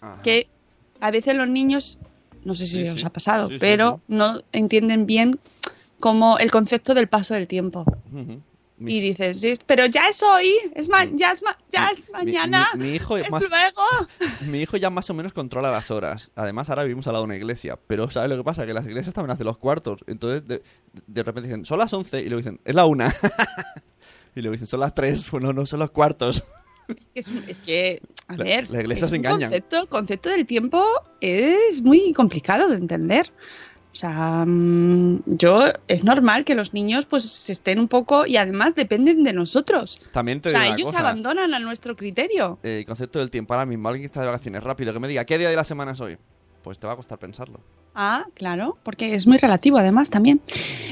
Ajá. Que a veces los niños, no sé si Sí, os sí. ha pasado, Sí, pero no entienden bien como el concepto del paso del tiempo. Mi- Y dices, "Sí, pero ya es hoy, es ma- ya, es ma- ya es mañana, Mi, mi hijo es más, luego. mi hijo ya más o menos controla las horas. Además, ahora vivimos al lado de una iglesia. Pero ¿sabes lo que pasa? Que las iglesias también hacen los cuartos. Entonces, de, de repente dicen, son las 11. Y luego dicen, es la una. y luego dicen, son las 3. Pues no, son los cuartos. Es, es que, a La- ver, la iglesia es se un engañan. Concepto, el concepto del tiempo es muy complicado de entender. O sea, mm, yo es normal que los niños pues se estén un poco y además dependen de nosotros. También te O digo sea, una ellos cosa. abandonan a nuestro criterio. El concepto del tiempo ahora mismo, alguien que está de vacaciones rápido, que me diga, ¿qué día de la semana es hoy? Pues te va a costar pensarlo. Ah, claro, porque es muy relativo además también.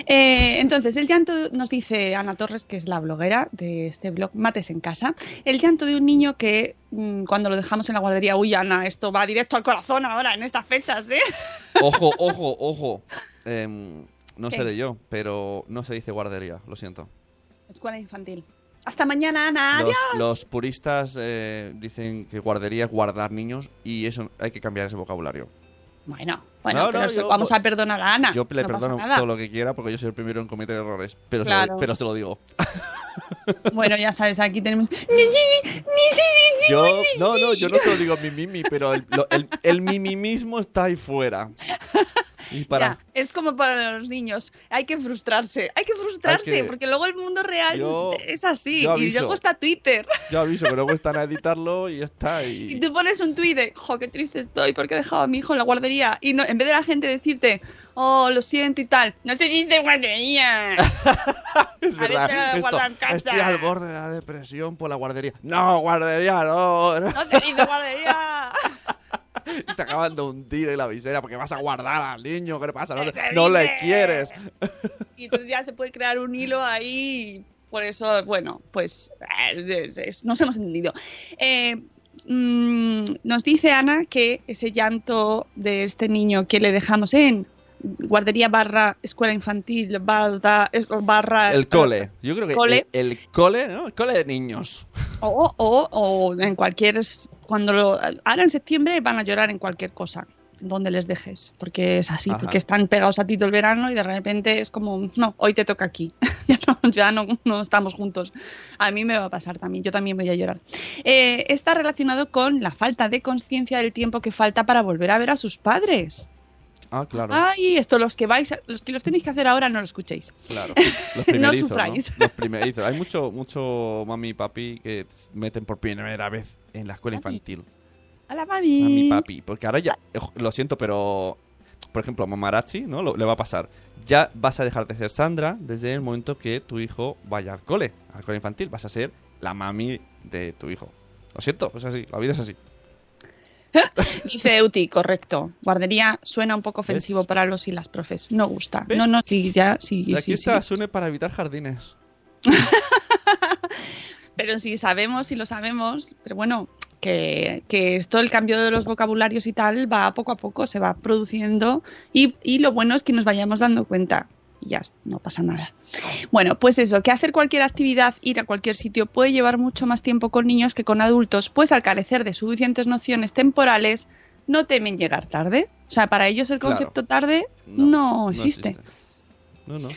Eh, entonces, el llanto, nos dice Ana Torres, que es la bloguera de este blog Mates en Casa, el llanto de un niño que mm, cuando lo dejamos en la guardería, uy, Ana, esto va directo al corazón ahora, en estas fechas, ¿eh? Ojo, ojo, ojo. Em, no ¿Qué? seré yo, pero no se dice guardería, lo siento. Escuela infantil. Hasta mañana, Ana. Los, Adiós. los puristas eh, dicen que guardería es guardar niños y eso hay que cambiar ese vocabulario. Bueno, bueno, No, pero no, se- yo- vamos a perdonar a Ana. Yo le no perdono todo lo que quiera porque yo soy el primero en cometer errores, pero, se, Claro. lo, pero se lo digo. Bueno, ya sabes, aquí tenemos. Yo, no, no, yo no te lo digo mi mimi, pero el, lo- el, el mimimismo está ahí fuera. Y para... Ya, es como para los niños. Hay que frustrarse. Hay que frustrarse, Hay que- porque luego el mundo real Yo- es así. yo y luego está Twitter. Yo aviso que luego están a editarlo y ya está. Y Y... tú pones un tuit de, jo, qué triste estoy porque he dejado a mi hijo en la guardería. Y no, en vez de la gente decirte, oh, lo siento y tal, no se dice guardería. Es A ver, verdad, te esto, guarda en casa. estoy al borde de la depresión por la guardería. No, guardería, no. no. No se dice guardería. Y te acaban de hundir en la visera porque vas a guardar al niño. ¿Qué le pasa? No, no le quieres. Y entonces ya se puede crear un hilo ahí. Por eso, bueno, pues eh, nos hemos entendido. Eh, mm, nos dice Ana que ese llanto de este niño que le dejamos en guardería barra escuela infantil barra, barra El cole. Yo creo que Cole. El, el cole, ¿no? El cole de niños. O, o, o en cualquier. Cuando lo, ahora en septiembre van a llorar en cualquier cosa donde les dejes, porque es así, Ajá. porque están pegados a ti todo el verano y de repente es como, no, hoy te toca aquí, ya, no, ya no, no estamos juntos. A mí me va a pasar también, yo también voy a llorar. Eh, está relacionado con la falta de conciencia del tiempo que falta para volver a ver a sus padres. Ah, claro. Ay, esto los que vais, los que los tenéis que hacer ahora no lo escuchéis. Claro. Los primerizos, sufráis. Los primerizos. Hay mucho, mucho mami y papi que meten por primera vez en la escuela infantil. A la mami. Mami y papi. Porque ahora ya, lo siento, pero por ejemplo, a Mamarachi, ¿no? Lo- le va a pasar. Ya vas a dejar de ser Sandra desde el momento que tu hijo vaya al cole, al cole infantil. Vas a ser la mami de tu hijo. Lo siento, es así, la vida es así. Dice Euti, correcto. Guardería suena un poco ofensivo ¿Ves? para los y las profes. No gusta. ¿Ves? No, no, sí, ya, sí, Y aquí sí, está, sí. suene para evitar jardines. Pero sí sabemos y lo sabemos, pero bueno, que, que esto, el cambio de los vocabularios y tal, va poco a poco, se va produciendo y, y lo bueno es que nos vayamos dando cuenta. Y ya, no pasa nada. Bueno, pues eso, que hacer cualquier actividad, ir a cualquier sitio, puede llevar mucho más tiempo con niños que con adultos, pues al carecer de suficientes nociones temporales, no temen llegar tarde. O sea, para ellos el Claro. concepto tarde no, existe. No, no.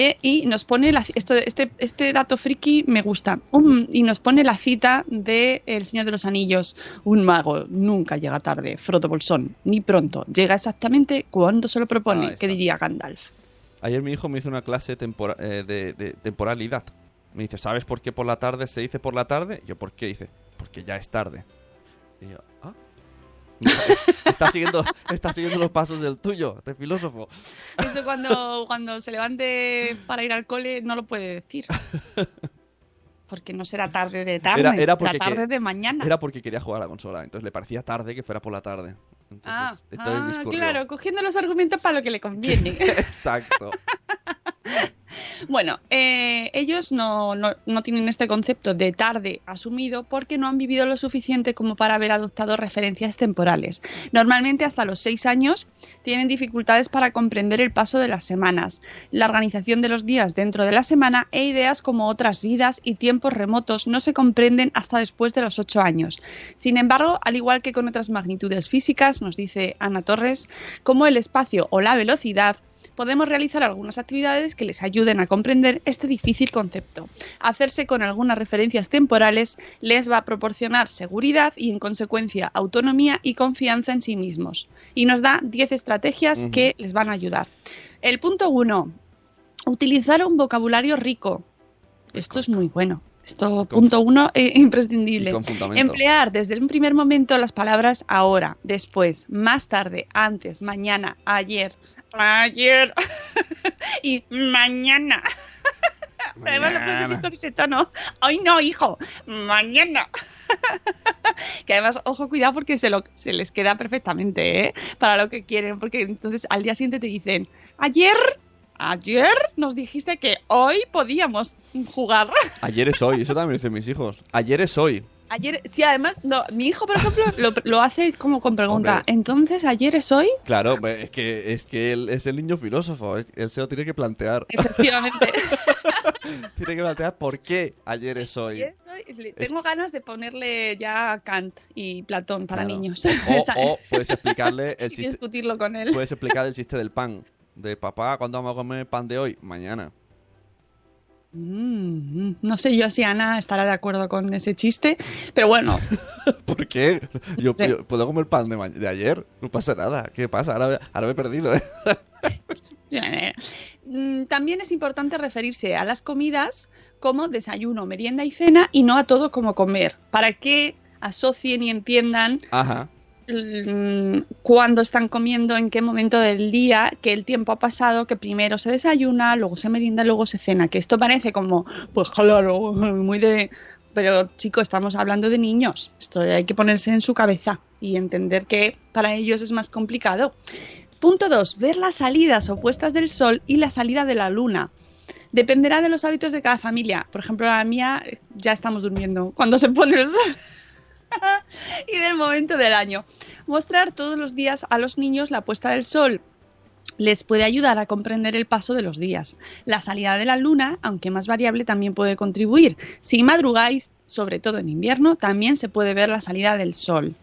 Eh, y nos pone la, esto, este, este dato friki me gusta. Un- y nos pone la cita de El Señor de los Anillos. Un mago nunca llega tarde, Frodo Bolsón, ni pronto. Llega exactamente cuando se lo propone, Ahí que diría Gandalf. Ayer mi hijo me hizo una clase tempora- eh, de, de temporalidad. Me dice, ¿sabes por qué por la tarde se dice por la tarde? Yo, ¿por qué? Dice, porque ya es tarde. Y yo, ¿ah? está, siguiendo, está siguiendo los pasos del tuyo, de filósofo. Eso cuando, cuando se levante para ir al cole no lo puede decir. Porque no será tarde de tarde, Era- era porque tarde que- de mañana. Era porque quería jugar a la consola, entonces le parecía tarde que fuera por la tarde. Entonces, ah, ah, claro, cogiendo los argumentos para lo que le conviene. Exacto. Bueno, eh, ellos no, no- no tienen este concepto de tarde asumido porque no han vivido lo suficiente como para haber adoptado referencias temporales. Normalmente hasta los seis años tienen dificultades para comprender el paso de las semanas, la organización de los días dentro de la semana e ideas como otras vidas y tiempos remotos no se comprenden hasta después de los ocho años. Sin embargo, al igual que con otras magnitudes físicas, nos dice Ana Torres, como el espacio o la velocidad, podemos realizar algunas actividades que les ayuden a comprender este difícil concepto. Hacerse con algunas referencias temporales les va a proporcionar seguridad y, en consecuencia, autonomía y confianza en sí mismos. Y nos da 10 estrategias que les van a ayudar. El punto 1. Utilizar un vocabulario rico. Esto es muy bueno. Esto, punto uno, eh, imprescindible. Emplear desde un primer momento las palabras ahora, después, más tarde, antes, mañana, ayer, ayer y mañana. Además lo puedes decir con ese tono. Hoy no, hijo. Mañana. que además, ojo, cuidado porque se, lo, se les queda perfectamente, ¿eh? Para lo que quieren. Porque entonces al día siguiente te dicen, ayer, ayer nos dijiste que hoy podíamos jugar. Ayer es hoy, eso también dicen mis hijos. Ayer es hoy. Ayer, sí, además, no, mi hijo, por ejemplo, lo, lo hace como con pregunta. Hombre. Entonces, ayer es hoy. Claro, pues, es que, es que él es el niño filósofo. Él se lo tiene que plantear. Efectivamente. tiene que plantear por qué ayer es hoy. Ayer Tengo ganas de ponerle ya Kant y Platón para Claro. niños. O, o puedes explicarle el chiste, discutirlo con él. puedes explicar el chiste del pan. De papá, ¿cuándo vamos a comer pan de hoy? Mañana. Mm, mm, no sé yo si Ana estará de acuerdo con ese chiste, pero bueno, ¿Por qué? Yo, Sí. yo puedo comer pan de, de ayer. No pasa nada. ¿Qué pasa? Ahora, ahora me he perdido, ¿eh? eh, mm, también es importante referirse a las comidas como desayuno, merienda y cena y no a todo como comer, para que asocien y entiendan Ajá. Mm, cuándo están comiendo, en qué momento del día, que el tiempo ha pasado, que primero se desayuna, luego se merienda, luego se cena. Que esto parece como, pues claro, muy de. Pero chicos, estamos hablando de niños. Esto hay que ponerse en su cabeza y entender que para ellos es más complicado. Punto 2. Ver las salidas opuestas del sol y la salida de la luna. Dependerá de los hábitos de cada familia. Por ejemplo, la mía ya estamos durmiendo cuando se pone el sol. y del momento del año. Mostrar todos los días a los niños la puesta del sol les puede ayudar a comprender el paso de los días. La salida de la luna, aunque más variable, también puede contribuir. Si madrugáis, sobre todo en invierno, también se puede ver la salida del sol.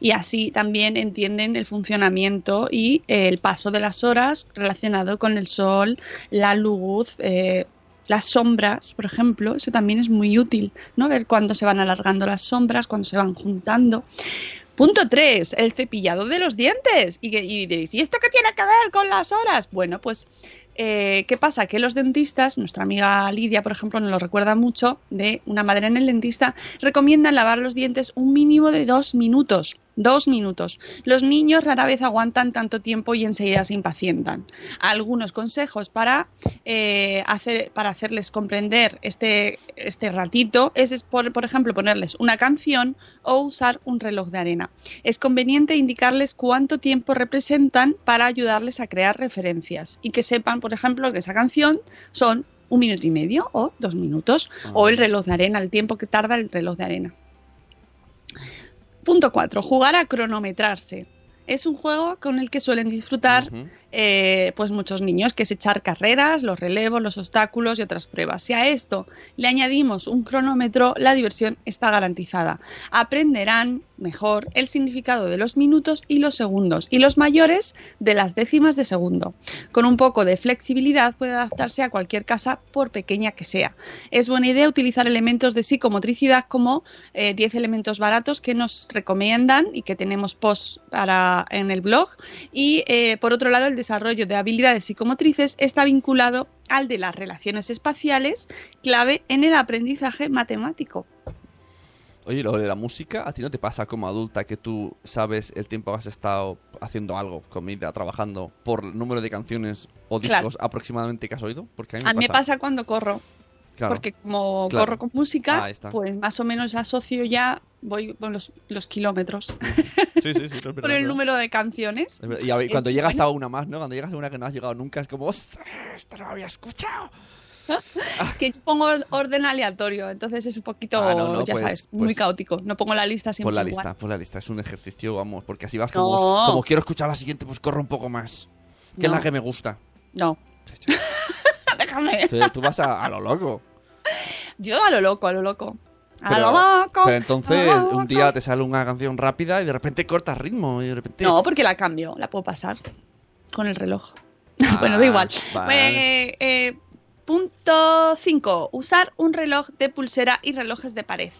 Y así también entienden el funcionamiento y el paso de las horas relacionado con el sol, la luz, eh, las sombras, por ejemplo, eso también es muy útil, ¿no? Ver cuándo se van alargando las sombras, cuándo se van juntando. Punto 3, el cepillado de los dientes. Y, y diréis, ¿y esto qué tiene que ver con las horas? Bueno, pues, eh, ¿qué pasa? Que los dentistas, nuestra amiga Lidia, por ejemplo, nos lo recuerda mucho, de una madre en el dentista, recomiendan lavar los dientes un mínimo de dos minutos. Dos minutos. Los niños rara vez aguantan tanto tiempo y enseguida se impacientan. Algunos consejos para, eh, hacer, para hacerles comprender este, este ratito es, es por, por ejemplo, ponerles una canción o usar un reloj de arena. Es conveniente indicarles cuánto tiempo representan para ayudarles a crear referencias y que sepan, por ejemplo, que esa canción son un minuto y medio o dos minutos o el reloj de arena, el tiempo que tarda el reloj de arena. Punto 4. Jugar a cronometrarse. Es un juego con el que suelen disfrutar eh, pues muchos niños, que es echar carreras, los relevos, los obstáculos y otras pruebas. Si a esto le añadimos un cronómetro, la diversión está garantizada. Aprenderán mejor el significado de los minutos y los segundos, y los mayores de las décimas de segundo. Con un poco de flexibilidad puede adaptarse a cualquier casa, por pequeña que sea. Es buena idea utilizar elementos de psicomotricidad como eh, 10 elementos baratos que nos recomiendan y que tenemos post para, en el blog. Y eh, por otro lado, el desarrollo de habilidades psicomotrices está vinculado al de las relaciones espaciales, clave en el aprendizaje matemático. Oye, lo de la música, ¿a ti no te pasa como adulta que tú sabes el tiempo que has estado haciendo algo, comida, trabajando, por el número de canciones o Claro. discos aproximadamente que has oído? Porque a mí me A mí me pasa cuando corro, Claro. porque como Claro. corro con música, pues más o menos asocio ya, voy con los, los kilómetros Sí, sí, sí. por el número de canciones. Y a ver, cuando llegas bueno. a una más, ¿no? Cuando llegas a una que no has llegado nunca, es como, ¡ostras! Esto no lo había escuchado. que yo pongo or- orden aleatorio, entonces es un poquito, Ah, no, no, ya pues- sabes, muy pues- caótico. No pongo la lista siempre Pon la igual. lista, pon la lista. Es un ejercicio, vamos, porque así vas No. como, como quiero escuchar la siguiente, pues corro un poco más. Que es la que me gusta. No, déjame. Tú, tú vas a, a lo loco. Yo a lo loco, a lo loco. A Pero- lo loco. Pero entonces, un día te sale una canción rápida y de repente cortas ritmo y de repente... No, porque la cambio, la puedo pasar con el reloj. Ah, bueno, da igual. vale. Eh, eh, punto 5. Usar un reloj de pulsera y relojes de pared.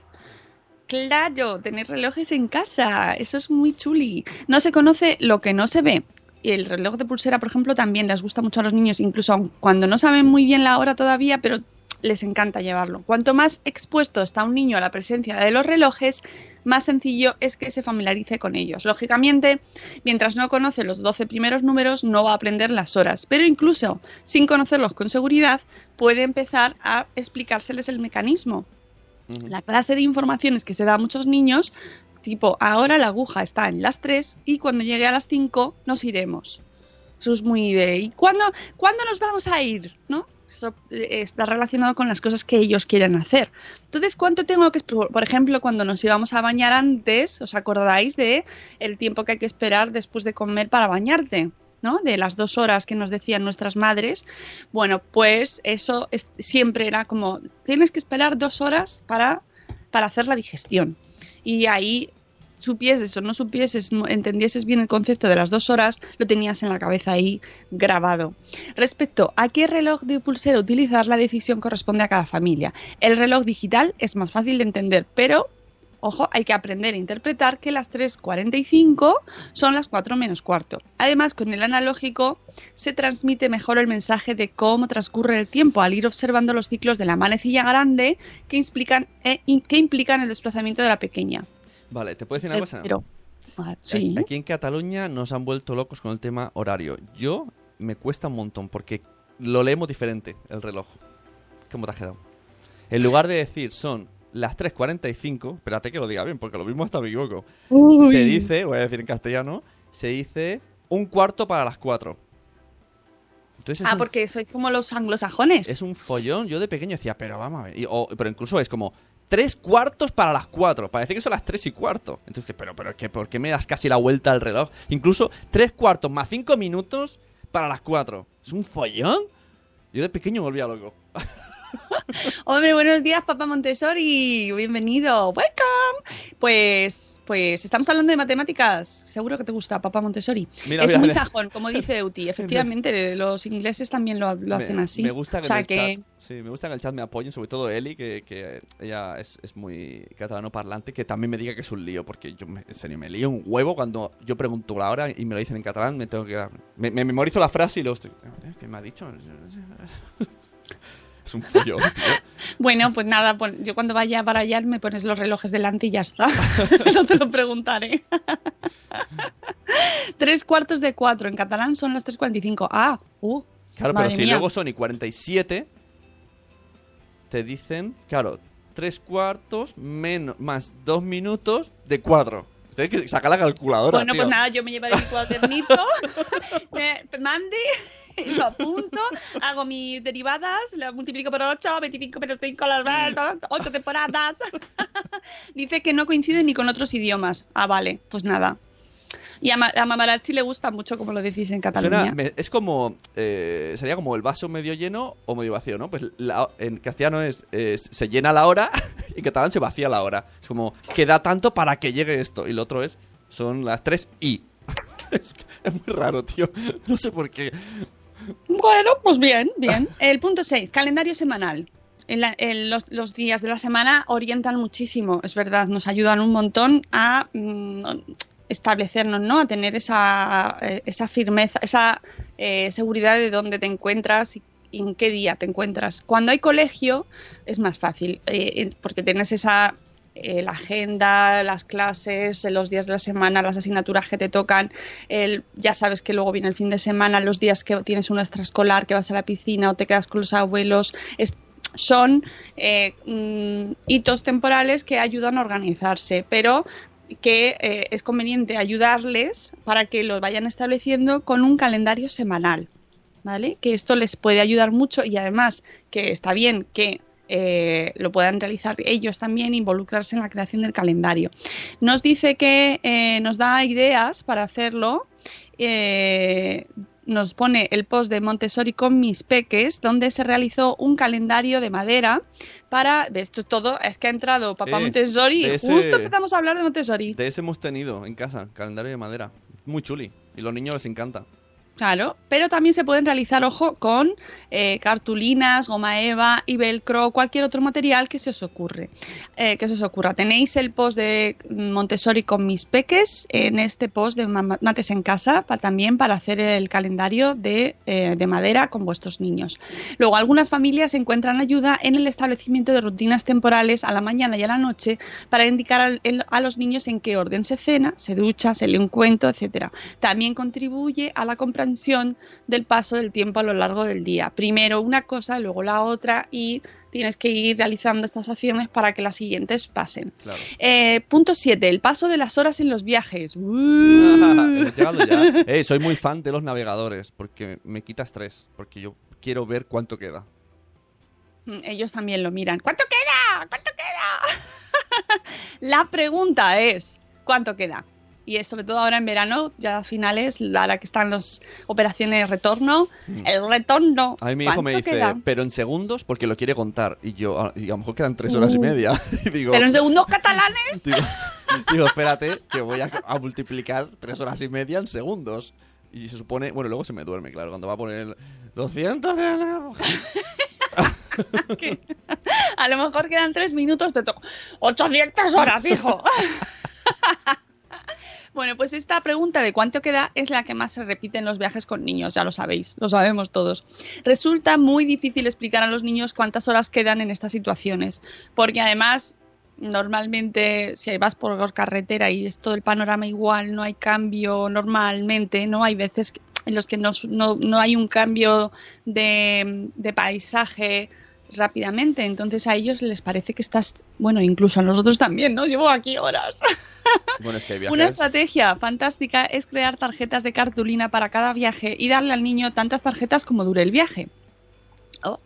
Claro, tener relojes en casa. Eso es muy chuli. No se conoce lo que no se ve. Y el reloj de pulsera, por ejemplo, también les gusta mucho a los niños, incluso cuando no saben muy bien la hora todavía, pero les encanta llevarlo. Cuanto más expuesto está un niño a la presencia de los relojes, más sencillo es que se familiarice con ellos. Lógicamente, mientras no conoce los 12 primeros números, no va a aprender las horas, pero incluso sin conocerlos con seguridad, puede empezar a explicárseles el mecanismo. La clase de informaciones que se da a muchos niños, tipo, ahora la aguja está en las 3 y cuando llegue a las 5 nos iremos. Eso es muy de... ¿Y cuándo, ¿cuándo nos vamos a ir? ¿No? Eso eh, está relacionado con las cosas que ellos quieren hacer. Entonces, ¿cuánto tengo que? Por ejemplo, cuando nos íbamos a bañar antes, ¿os acordáis de el tiempo que hay que esperar después de comer para bañarte? ¿no? De las dos horas que nos decían nuestras madres. Bueno, pues eso es- siempre era como, tienes que esperar dos horas para, para hacer la digestión. Y ahí supieses o no supieses, entendieses bien el concepto de las dos horas, lo tenías en la cabeza ahí grabado. Respecto a qué reloj de pulsera utilizar, la decisión corresponde a cada familia. El reloj digital es más fácil de entender, pero Ojo, hay que aprender a interpretar que las 3.45 son las 4 menos cuarto. Además, con el analógico se transmite mejor el mensaje de cómo transcurre el tiempo al ir observando los ciclos de la manecilla grande que implican, eh, que implican el desplazamiento de la pequeña. Vale, ¿te puedo decir una cosa? Pero- Ah, sí. Aquí en Cataluña nos han vuelto locos con el tema horario. Yo me cuesta un montón porque lo leemos diferente, el reloj. ¿Cómo te has quedado? En lugar de decir son las 3.45, espérate que lo diga bien porque lo mismo hasta me equivoco. Se dice, voy a decir en castellano, se dice un cuarto para las 4. Entonces es Ah, un- porque sois como los anglosajones. es un follón. Yo de pequeño decía, pero vamos a ver. Y- o- pero incluso es como tres cuartos para las cuatro. Parece que son las tres y cuarto. Entonces, pero, pero ¿qué, ¿por qué me das casi la vuelta al reloj? Incluso tres cuartos más cinco minutos para las cuatro. ¿Es un follón? Yo de pequeño me volvía loco. Hombre, buenos días, papá Montessori. Bienvenido. Welcome. Pues, pues estamos hablando de matemáticas. Seguro que te gusta, papá Montessori. Mira, es mira, muy mira. sajón, como dice Euti. Efectivamente, los ingleses también lo, lo hacen me, así. Me gusta que, o sea en el que chat, sí, me gusta que en el chat me apoyen, sobre todo Eli, que, que ella es, es muy catalano parlante, que también me diga que es un lío, porque yo me, en serio me lío un huevo cuando yo pregunto la hora y me lo dicen en catalán, me tengo que dar. Me, me memorizo la frase y luego estoy. "Eh, ¿Qué me ha dicho? Es un follón, tío. Bueno, pues nada, yo cuando vaya para allá me pones los relojes delante y ya está. no te lo preguntaré. tres cuartos de cuatro. En catalán son las 3.45. Ah, uh. Claro, madre pero si mía. luego son y 47, te dicen, claro, tres cuartos menos, más dos minutos de cuatro. Tienes que sacar la calculadora. Bueno, tío. pues nada, yo me llevaré mi cuadernito, me mande, lo apunto, hago mis derivadas, lo multiplico por 8, 25 por 5, las 8 temporadas. Dice que no coincide ni con otros idiomas. Ah, vale, pues nada. Y a, Ma- a Mamarazzi le gusta mucho como lo decís en Cataluña. Suena- me- es como. eh, sería como el vaso medio lleno o medio vacío, ¿no? Pues la- en castellano es, es- se llena la hora y en catalán se vacía la hora. Es como, queda tanto para que llegue esto. Y lo otro es, son las 3 y. es, es muy raro, tío. No sé por qué. Bueno, pues bien, bien. El punto 6, calendario semanal. En la- en los, los días de la semana orientan muchísimo, es verdad, nos ayudan un montón a mm, establecernos, ¿no? A tener esa, eh, esa firmeza, esa eh, seguridad de dónde te encuentras y en qué día te encuentras. Cuando hay colegio es más fácil, eh, porque tienes esa eh, la agenda, las clases, eh, los días de la semana, las asignaturas que te tocan, ya sabes que luego viene el fin de semana, los días que tienes un extraescolar, que vas a la piscina o te quedas con los abuelos, son eh, mm, hitos temporales que ayudan a organizarse, pero que es conveniente ayudarles para que lo vayan estableciendo con un calendario semanal, ¿vale? Que esto les puede ayudar mucho y además que está bien que eh, lo puedan realizar ellos también, involucrarse en la creación del calendario. Nos dice que eh, nos da ideas para hacerlo. eh, nos pone el post de Montessori con mis peques, donde se realizó un calendario de madera para. Esto es todo, es que ha entrado papá Eh, Montessori. ese- Justo empezamos a hablar de Montessori. De ese hemos tenido en casa, calendario de madera. Muy chuli. Y los niños les encanta. Claro, pero también se pueden realizar, ojo, con eh, cartulinas, goma eva y velcro, cualquier otro material que se os ocurre, eh, que se os ocurra. Tenéis el post de Montessori con mis peques en este post de Ma- Mates en casa pa- también para hacer el calendario de, eh, de madera con vuestros niños. Luego, algunas familias encuentran ayuda en el establecimiento de rutinas temporales a la mañana y a la noche para indicar al- el- a los niños en qué orden se cena, se ducha, se lee un cuento, etcétera. También contribuye a la del paso del tiempo a lo largo del día. Primero una cosa, luego la otra y tienes que ir realizando estas acciones para que las siguientes pasen. Claro. Eh, punto 7. El paso de las horas en los viajes. Hemos llegado ya. Eh, soy muy fan de los navegadores porque me quita estrés. Porque yo quiero ver cuánto queda. Mm, Ellos también lo miran. ¿Cuánto queda? ¿Cuánto queda? La pregunta es, ¿cuánto queda? Y es sobre todo ahora en verano, ya a finales, ahora que están las operaciones retorno, el retorno. Mm. A mí mi hijo me ¿cuánto dice, queda? pero en segundos porque lo quiere contar. Y yo, ah, y a lo mejor quedan tres horas y Uh. media. Y digo, Pero en segundos catalanes. digo, digo, espérate, que voy a, a multiplicar tres horas y media en segundos. Y se supone, bueno, luego se me duerme, claro, cuando va a poner el 200. A lo mejor quedan tres minutos, pero to- 800 horas, hijo. Bueno, pues esta pregunta de cuánto queda es la que más se repite en los viajes con niños, ya lo sabéis, lo sabemos todos. Resulta muy difícil explicar a los niños cuántas horas quedan en estas situaciones, porque además normalmente si vas por carretera y es todo el panorama igual, no hay cambio normalmente, no hay veces en los que no, no- no hay un cambio de, de paisaje rápidamente, entonces a ellos les parece que estás, bueno, incluso a nosotros también, ¿no? Llevo aquí horas. Bueno, es que hay Una estrategia fantástica es crear tarjetas de cartulina para cada viaje y darle al niño tantas tarjetas como dure el viaje. Oh.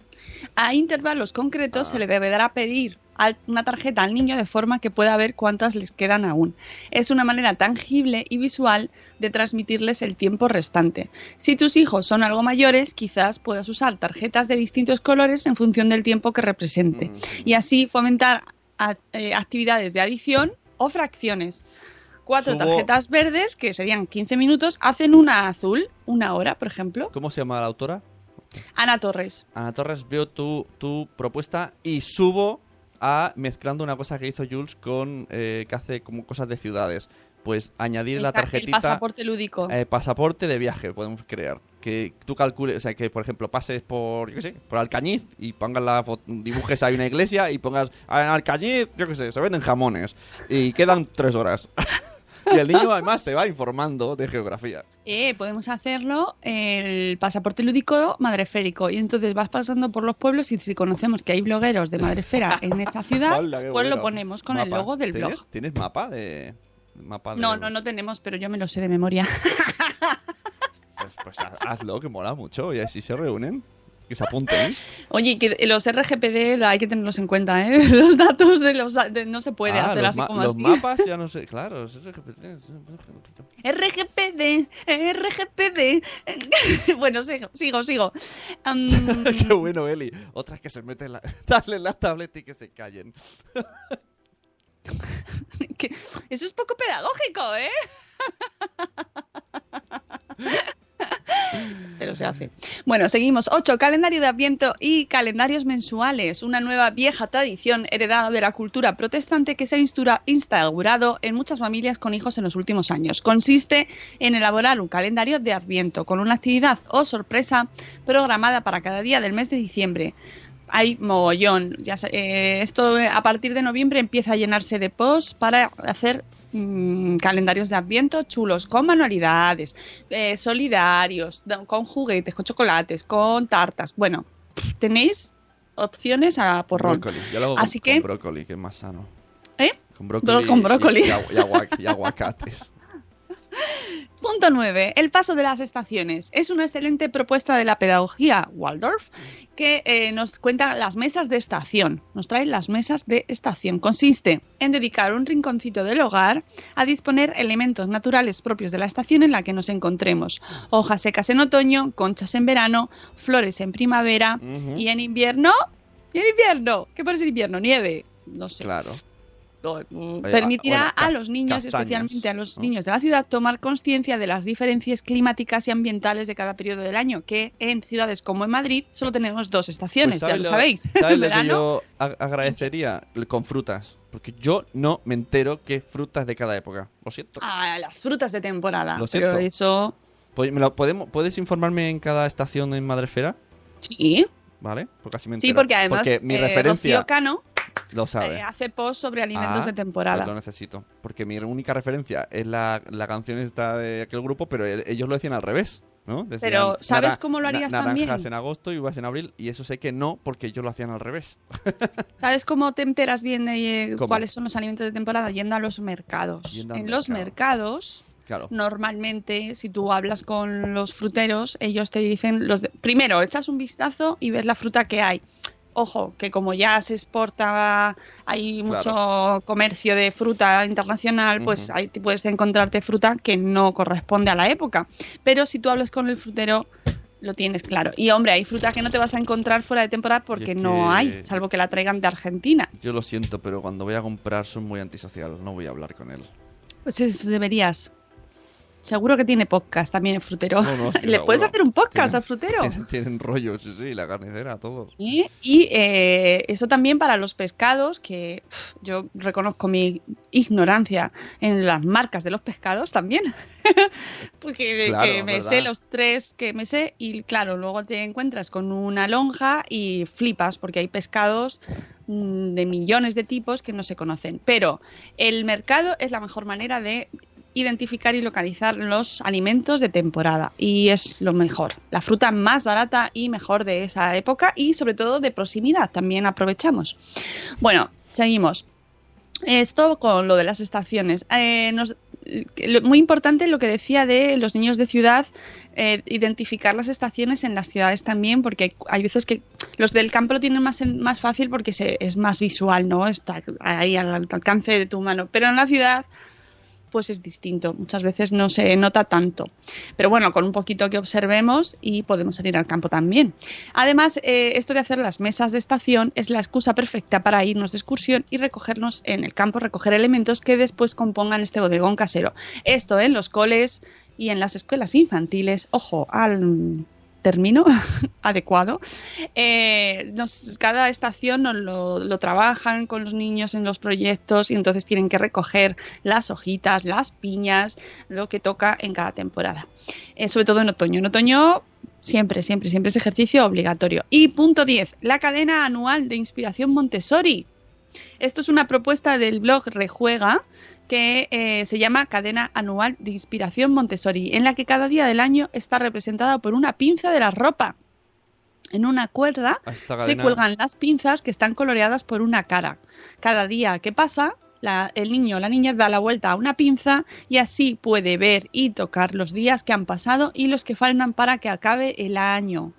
A intervalos concretos Ah. se le deberá pedir una tarjeta al niño de forma que pueda ver cuántas les quedan aún. Es una manera tangible y visual de transmitirles el tiempo restante. Si tus hijos son algo mayores, quizás puedas usar tarjetas de distintos colores en función del tiempo que represente Mm. y así fomentar eh, actividades de adición o fracciones. Cuatro Subo- tarjetas verdes, que serían 15 minutos, hacen una azul, una hora, por ejemplo. ¿Cómo se llama la autora? Ana Torres. Ana Torres, veo tu, tu propuesta y subo a mezclando una cosa que hizo Jules con eh, que hace como cosas de ciudades. Pues añadir El la ca- el tarjetita. pasaporte lúdico. eh, pasaporte de viaje podemos crear. Que tú calcules, o sea, que por ejemplo pases por, yo qué sé, por Alcañiz y pongas la dibujes ahí una iglesia y pongas "Ah, en Alcañiz, yo qué sé, se venden jamones y quedan tres horas. y el niño además se va informando de geografía. Eh, podemos hacerlo el pasaporte lúdico madreférico. Y entonces vas pasando por los pueblos y si conocemos que hay blogueros de Madrefera en esa ciudad, Hola, pues lo ponemos con el logo del ¿Tienes, blog. ¿Tienes mapa de mapa de No, no, no tenemos, pero yo me lo sé de memoria. Pues, pues haz- hazlo, que mola mucho. Y así se reúnen. Que se apunten. Oye, que los RGPD hay que tenerlos en cuenta, ¿eh? Los datos de los... de- no se puede Ah, hacer los, así como los así. mapas ya no sé. Claro, es RGPD. RGPD, RGPD. bueno, sigo, sigo, sigo. Qué bueno, Eli. Otras que se meten la... Darle la tableta y que se callen. eso es poco pedagógico, ¿eh? Pero se hace. Bueno, seguimos. 8. Calendario de Adviento y calendarios mensuales. Una nueva vieja tradición heredada de la cultura protestante que se ha instaurado en muchas familias con hijos en los últimos años. Consiste en elaborar un calendario de Adviento con una actividad o sorpresa programada para cada día del mes de diciembre. Hay mogollón. Ya eh, esto eh, a partir de noviembre empieza a llenarse de posts para hacer mm, calendarios de Adviento chulos con manualidades, eh, solidarios, da- con juguetes, con chocolates, con tartas. Bueno, tenéis opciones a porrón. Brócoli. Yo lo hago con, Así que- con brócoli, que es más sano. ¿Eh? Con brócoli. con brócoli. Y, y agu- y agua- y aguacates. Punto 9. El paso de las estaciones. Es una excelente propuesta de la pedagogía Waldorf que eh, nos cuenta las mesas de estación. Nos trae las mesas de estación. Consiste en dedicar un rinconcito del hogar a disponer elementos naturales propios de la estación en la que nos encontremos. Hojas secas en otoño, conchas en verano, flores en primavera y en invierno. ¿Y en invierno? ¿Qué pones en invierno? Nieve. No sé. Claro. Exacto. Mm, Oye, Permitirá ah, bueno, a los niños, castañas, especialmente a los ¿no? niños de la ciudad, tomar conciencia de las diferencias climáticas y ambientales de cada periodo del año, que en ciudades como en Madrid solo tenemos dos estaciones, Pues ya lo ¿sabes sabéis. ¿Sabes lo que yo ag- agradecería con frutas? Porque yo no me entero qué frutas de cada época. Lo siento. a las frutas de temporada. Lo Pero siento. eso, Pues, ¿me lo podemos, ¿Puedes informarme en cada estación en Madresfera? sí. ¿Vale? Porque así me Sí, entero. porque además Porque mi eh, referencia Rocío Cano lo sabe. eh, hace post sobre alimentos Ah, de temporada. pues lo necesito. Porque mi única referencia es la, la canción esta de aquel grupo, pero el- ellos lo decían al revés, ¿no? Decían Pero, ¿sabes cómo lo harías na- naranjas también? en agosto y uvas en abril, y eso sé que no, porque ellos lo hacían al revés. ¿Sabes cómo te enteras bien de eh, cuáles son los alimentos de temporada? Yendo a los mercados. En los mercado. mercados, Claro. normalmente, si tú hablas con los fruteros, ellos te dicen, los de- primero, echas un vistazo y ves la fruta que hay. Ojo, que como ya se exporta, hay Claro. mucho comercio de fruta internacional, pues ahí puedes encontrarte fruta que no corresponde a la época. Pero si tú hablas con el frutero, lo tienes claro. Y hombre, hay fruta que no te vas a encontrar fuera de temporada porque es no hay, salvo que la traigan de Argentina. Yo lo siento, pero cuando voy a comprar soy muy antisocial, no voy a hablar con él. Pues es- deberías. Seguro que tiene podcast también el frutero. No, no, sí, ¿Le puedes hacer un podcast Tienen- al frutero? Tienen, tienen rollo, sí, sí, la carnicera, todos. Y, y, eh, eso también para los pescados, que yo reconozco mi ignorancia en las marcas de los pescados también. Porque Claro, que me ¿verdad? sé los tres que me sé y claro, luego te encuentras con una lonja y flipas porque hay pescados mm, de millones de tipos que no se conocen. Pero el mercado es la mejor manera de identificar y localizar los alimentos de temporada y es lo mejor, la fruta más barata y mejor de esa época y sobre todo de proximidad también aprovechamos. Bueno, seguimos. Esto con lo de las estaciones. Eh, lo- muy importante lo que decía de los niños de ciudad, eh, identificar las estaciones en las ciudades también, porque hay, veces que los del campo lo tienen más, más fácil porque se, es más visual, ¿no? Está ahí al alcance de tu mano. Pero en la ciudad pues es distinto. Muchas veces no se nota tanto. Pero bueno, con un poquito que observemos y podemos salir al campo también. Además, eh, esto de hacer las mesas de estación es la excusa perfecta para irnos de excursión y recogernos en el campo, recoger elementos que después compongan este bodegón casero. Esto en los coles y en las escuelas infantiles, ojo, al término adecuado. Eh, cada estación nos lo, lo trabajan con los niños en los proyectos y entonces tienen que recoger las hojitas, las piñas, lo que toca en cada temporada. Eh, sobre todo en otoño. En otoño siempre, siempre, siempre es ejercicio obligatorio. Y punto 10, la cadena anual de inspiración Montessori. Esto es una propuesta del blog Rejuega que eh, se llama Cadena Anual de Inspiración Montessori, en la que cada día del año está representada por una pinza de la ropa. En una cuerda se cuelgan las pinzas que están coloreadas por una cara. Cada día que pasa, la- el niño o la niña da la vuelta a una pinza y así puede ver y tocar los días que han pasado y los que faltan para que acabe el año.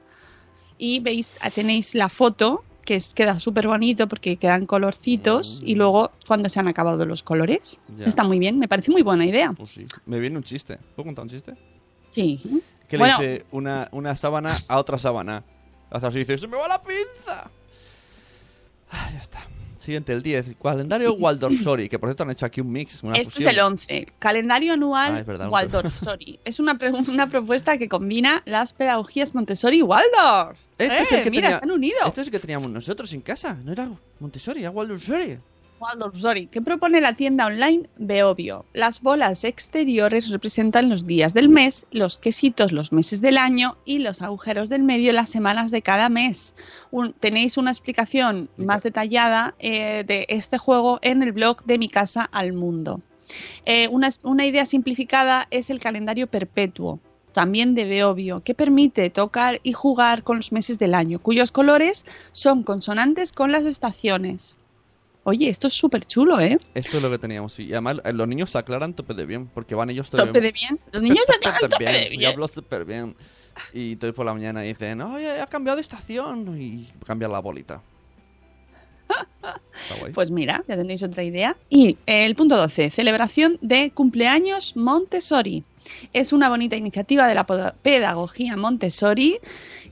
Y veis, tenéis la foto que es- queda súper bonito porque quedan colorcitos y luego cuando se han acabado los colores. Ya. Está muy bien, me parece muy buena idea. Pues sí. Me viene un chiste. ¿Puedo contar un chiste? Sí. Que Bueno. le dice una, una sábana a otra sábana. Hace así dice, ¡se me va la pinza! Ah, ya está. Siguiente, el 10. Calendario Waldorf-Sori, que por cierto han hecho aquí un mix, una Este fusión. es el 11, calendario anual Ah, verdad, Waldorf-Sori. es una, una propuesta que combina las pedagogías Montessori y Waldorf. Este ¡Eh, es el que mira, tenía- se han unido. Este es el que teníamos nosotros en casa. No era Montessori, era Waldorf-Sori. Waldorf-Sori, que propone la tienda online Beobio. Las bolas exteriores representan los días del mes, los quesitos los meses del año y los agujeros del medio las semanas de cada mes. Un- tenéis una explicación más detallada eh, de este juego en el blog de Mi Casa al Mundo. Eh, una, una idea simplificada es el calendario perpetuo, también de Beobio, que permite tocar y jugar con los meses del año, cuyos colores son consonantes con las estaciones. Oye, esto es súper chulo, ¿eh? Esto es lo que teníamos. Y además eh, los niños se aclaran tope de bien, porque van ellos Tope de bien. Los niños se aclaran tope de Yo hablo súper bien. Y entonces por la mañana dicen, oye, ha cambiado de estación. Y cambian la bolita. Pues mira, ya tenéis otra idea. Y el punto 12, celebración de cumpleaños Montessori. Es una bonita iniciativa de la pedagogía Montessori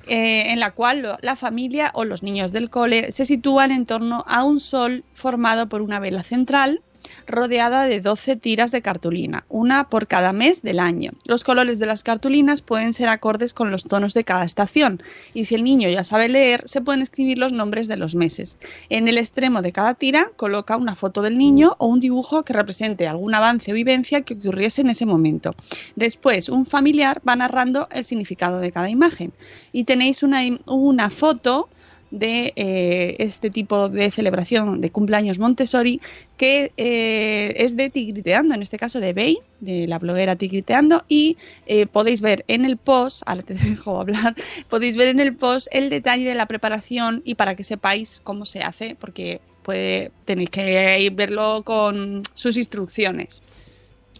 eh, en la cual la familia o los niños del cole se sitúan en torno a un sol formado por una vela central rodeada de 12 tiras de cartulina, una por cada mes del año. Los colores de las cartulinas pueden ser acordes con los tonos de cada estación y si el niño ya sabe leer, se pueden escribir los nombres de los meses. En el extremo de cada tira coloca una foto del niño o un dibujo que represente algún avance o vivencia que ocurriese en ese momento. Después, un familiar va narrando el significado de cada imagen. Y tenéis una, una foto de eh, este tipo de celebración de cumpleaños Montessori que eh, es de Tigriteando, en este caso de Bey, de la bloguera Tigriteando, y eh, podéis ver en el post, ahora te dejo hablar, podéis ver en el post el detalle de la preparación y para que sepáis cómo se hace, porque puede, tenéis que ir verlo con sus instrucciones.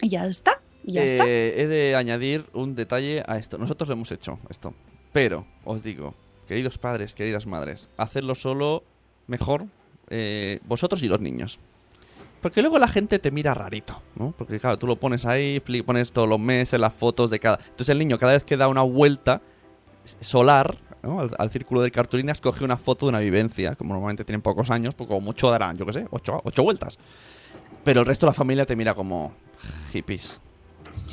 Y ya está, ya está. He de añadir un detalle a esto. Nosotros lo hemos hecho esto. Pero, os digo, queridos padres, queridas madres, hacerlo solo mejor eh, vosotros y los niños. Porque luego la gente te mira rarito, ¿no? Porque claro, tú lo pones ahí, pones todos los meses, las fotos de cada... Entonces el niño cada vez que da una vuelta solar ¿no? al, al círculo de cartulinas coge una foto de una vivencia. Como normalmente tienen pocos años, pues como mucho darán, yo qué sé, ocho, ocho vueltas. Pero el resto de la familia te mira como hippies.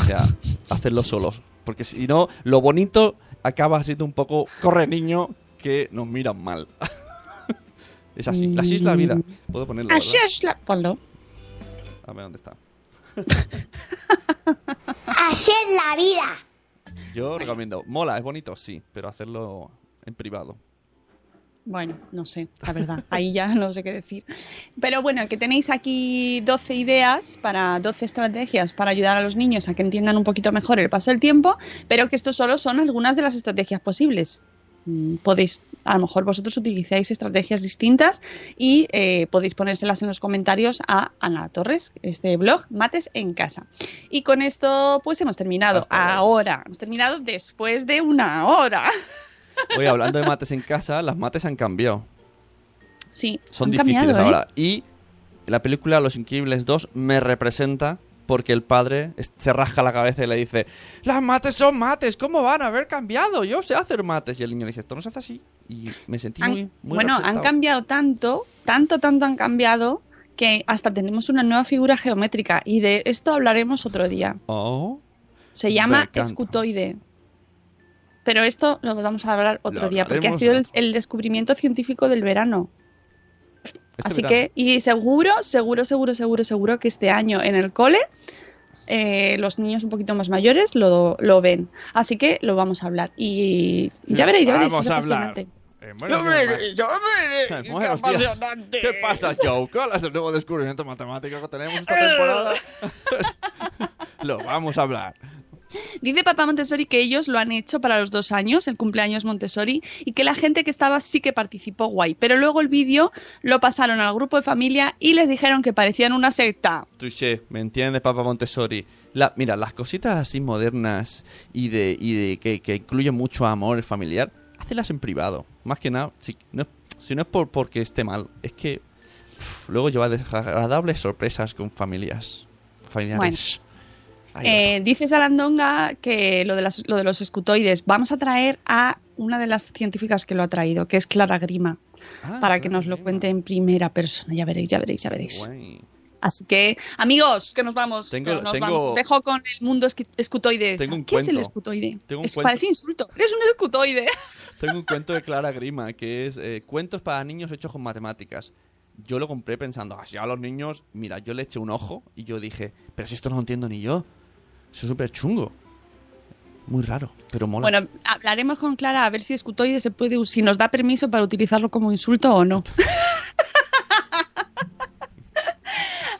O sea, hacerlo solos. Porque si no, lo bonito acaba siendo un poco corre niño que nos miran mal. es así, así es la vida. Puedo ponerlo. Así ¿verdad? es la... Ponlo. A ver dónde está. Así es la vida. Yo recomiendo. Mola, es bonito, sí, pero hacerlo en privado. Bueno, no sé, la verdad, ahí ya no sé qué decir. Pero bueno, que tenéis aquí 12 ideas para 12 estrategias para ayudar a los niños a que entiendan un poquito mejor el paso del tiempo, pero que esto solo son algunas de las estrategias posibles. Mm, Podéis, a lo mejor vosotros utilizáis estrategias distintas y eh, podéis ponérselas en los comentarios a Ana Torres, este blog Mates en Casa. Y con esto pues hemos terminado. Hasta. Ahora, hemos terminado después de una hora. Oye, hablando de mates en casa, las mates han cambiado. Sí, Son han difíciles cambiado, ¿eh? ahora. Y la película Los Increíbles 2 me representa porque el padre se rasca la cabeza y le dice: Las mates son mates, ¿cómo van a haber cambiado? Yo sé hacer mates. Y el niño le dice: Esto no se hace así. Y me sentí Han- muy, muy bueno, han cambiado tanto, tanto, tanto han cambiado que hasta tenemos una nueva figura geométrica y de esto hablaremos otro día. Oh, Se llama escutoide. Pero esto lo vamos a hablar otro Lo día porque ha sido el, descubrimiento científico del verano. este Así verano. que, y seguro, seguro, seguro, seguro, seguro que este año en el cole eh, los niños un poquito más mayores lo, lo ven. Así que lo vamos a hablar. Y ya veréis, ya veréis, Vamos es a hablar. apasionante. Eh, días, ma- Buenos días. ¿Qué pasa, Joe? ¿Cuál es el nuevo descubrimiento matemático que tenemos esta temporada? Lo vamos a hablar. Dice Papá Montessori que ellos lo han hecho para los dos años, el cumpleaños Montessori, y que la gente que estaba sí que participó guay. Pero luego el vídeo lo pasaron al grupo de familia y les dijeron que parecían una secta. Touché, ¿me entiendes, Papa Montessori? La, mira, las cositas así modernas y de, y de que, que incluyen mucho amor familiar, hácelas en privado. Más que nada, si no, si no es por, porque esté mal, es que luego lleva desagradables sorpresas con familias. Familiares. Eh, dice Sarandonga que lo de, las- lo de los escutoides, vamos a traer a una de las científicas que lo ha traído, que es Clara Grima, Ah, para que nos lo cuente en primera persona. Ya veréis, ya veréis, ya veréis. Guay. Así que, amigos, que nos vamos. Tengo- nos tengo- vamos. Os dejo con el mundo esqui- escutoide. Tengo un ¿Qué es el escutoide? Tengo un Es- cuento. Parece insulto. Eres un escutoide. Tengo un cuento de Clara Grima que es eh, cuentos para niños hechos con matemáticas. Yo lo compré pensando, así a los niños, mira, yo le eché un ojo y yo dije, pero si esto no lo entiendo ni yo. Eso es súper chungo. Muy raro, pero mola. Bueno, hablaremos con Clara a ver si escutoide se puede, si nos da permiso para utilizarlo como insulto o no.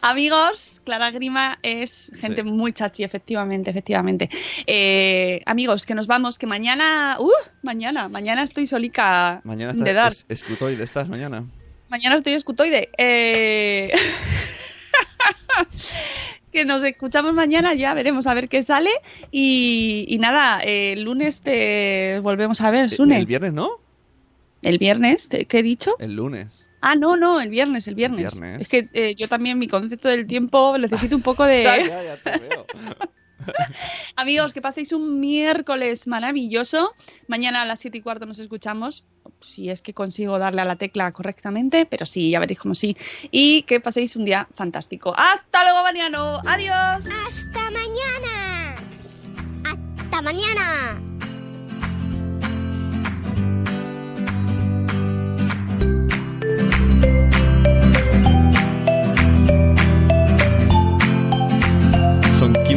Amigos, Clara Grima es gente Sí. muy chachi, efectivamente, efectivamente. Eh, amigos, que nos vamos, que mañana, uh, mañana, mañana estoy solica mañana de está dar. es, escutoide, estás mañana. Mañana estoy escutoide. Eh... que nos escuchamos mañana, ya veremos a ver qué sale. Y, y nada, eh, el lunes te volvemos a ver, Sune. ¿El viernes no? el viernes, ¿te- ¿qué he dicho? El lunes. Ah, no, no, el viernes, el viernes. viernes. Es que eh, yo también mi concepto del tiempo necesito un poco de... Ya, ya, ya te veo. Amigos, que paséis un miércoles maravilloso. Mañana a las 7 y cuarto nos escuchamos. Si es que consigo darle a la tecla correctamente, pero sí, ya veréis como sí. Y que paséis un día fantástico. ¡Hasta luego, Mariano! ¡Adiós! ¡Hasta mañana! ¡Hasta mañana!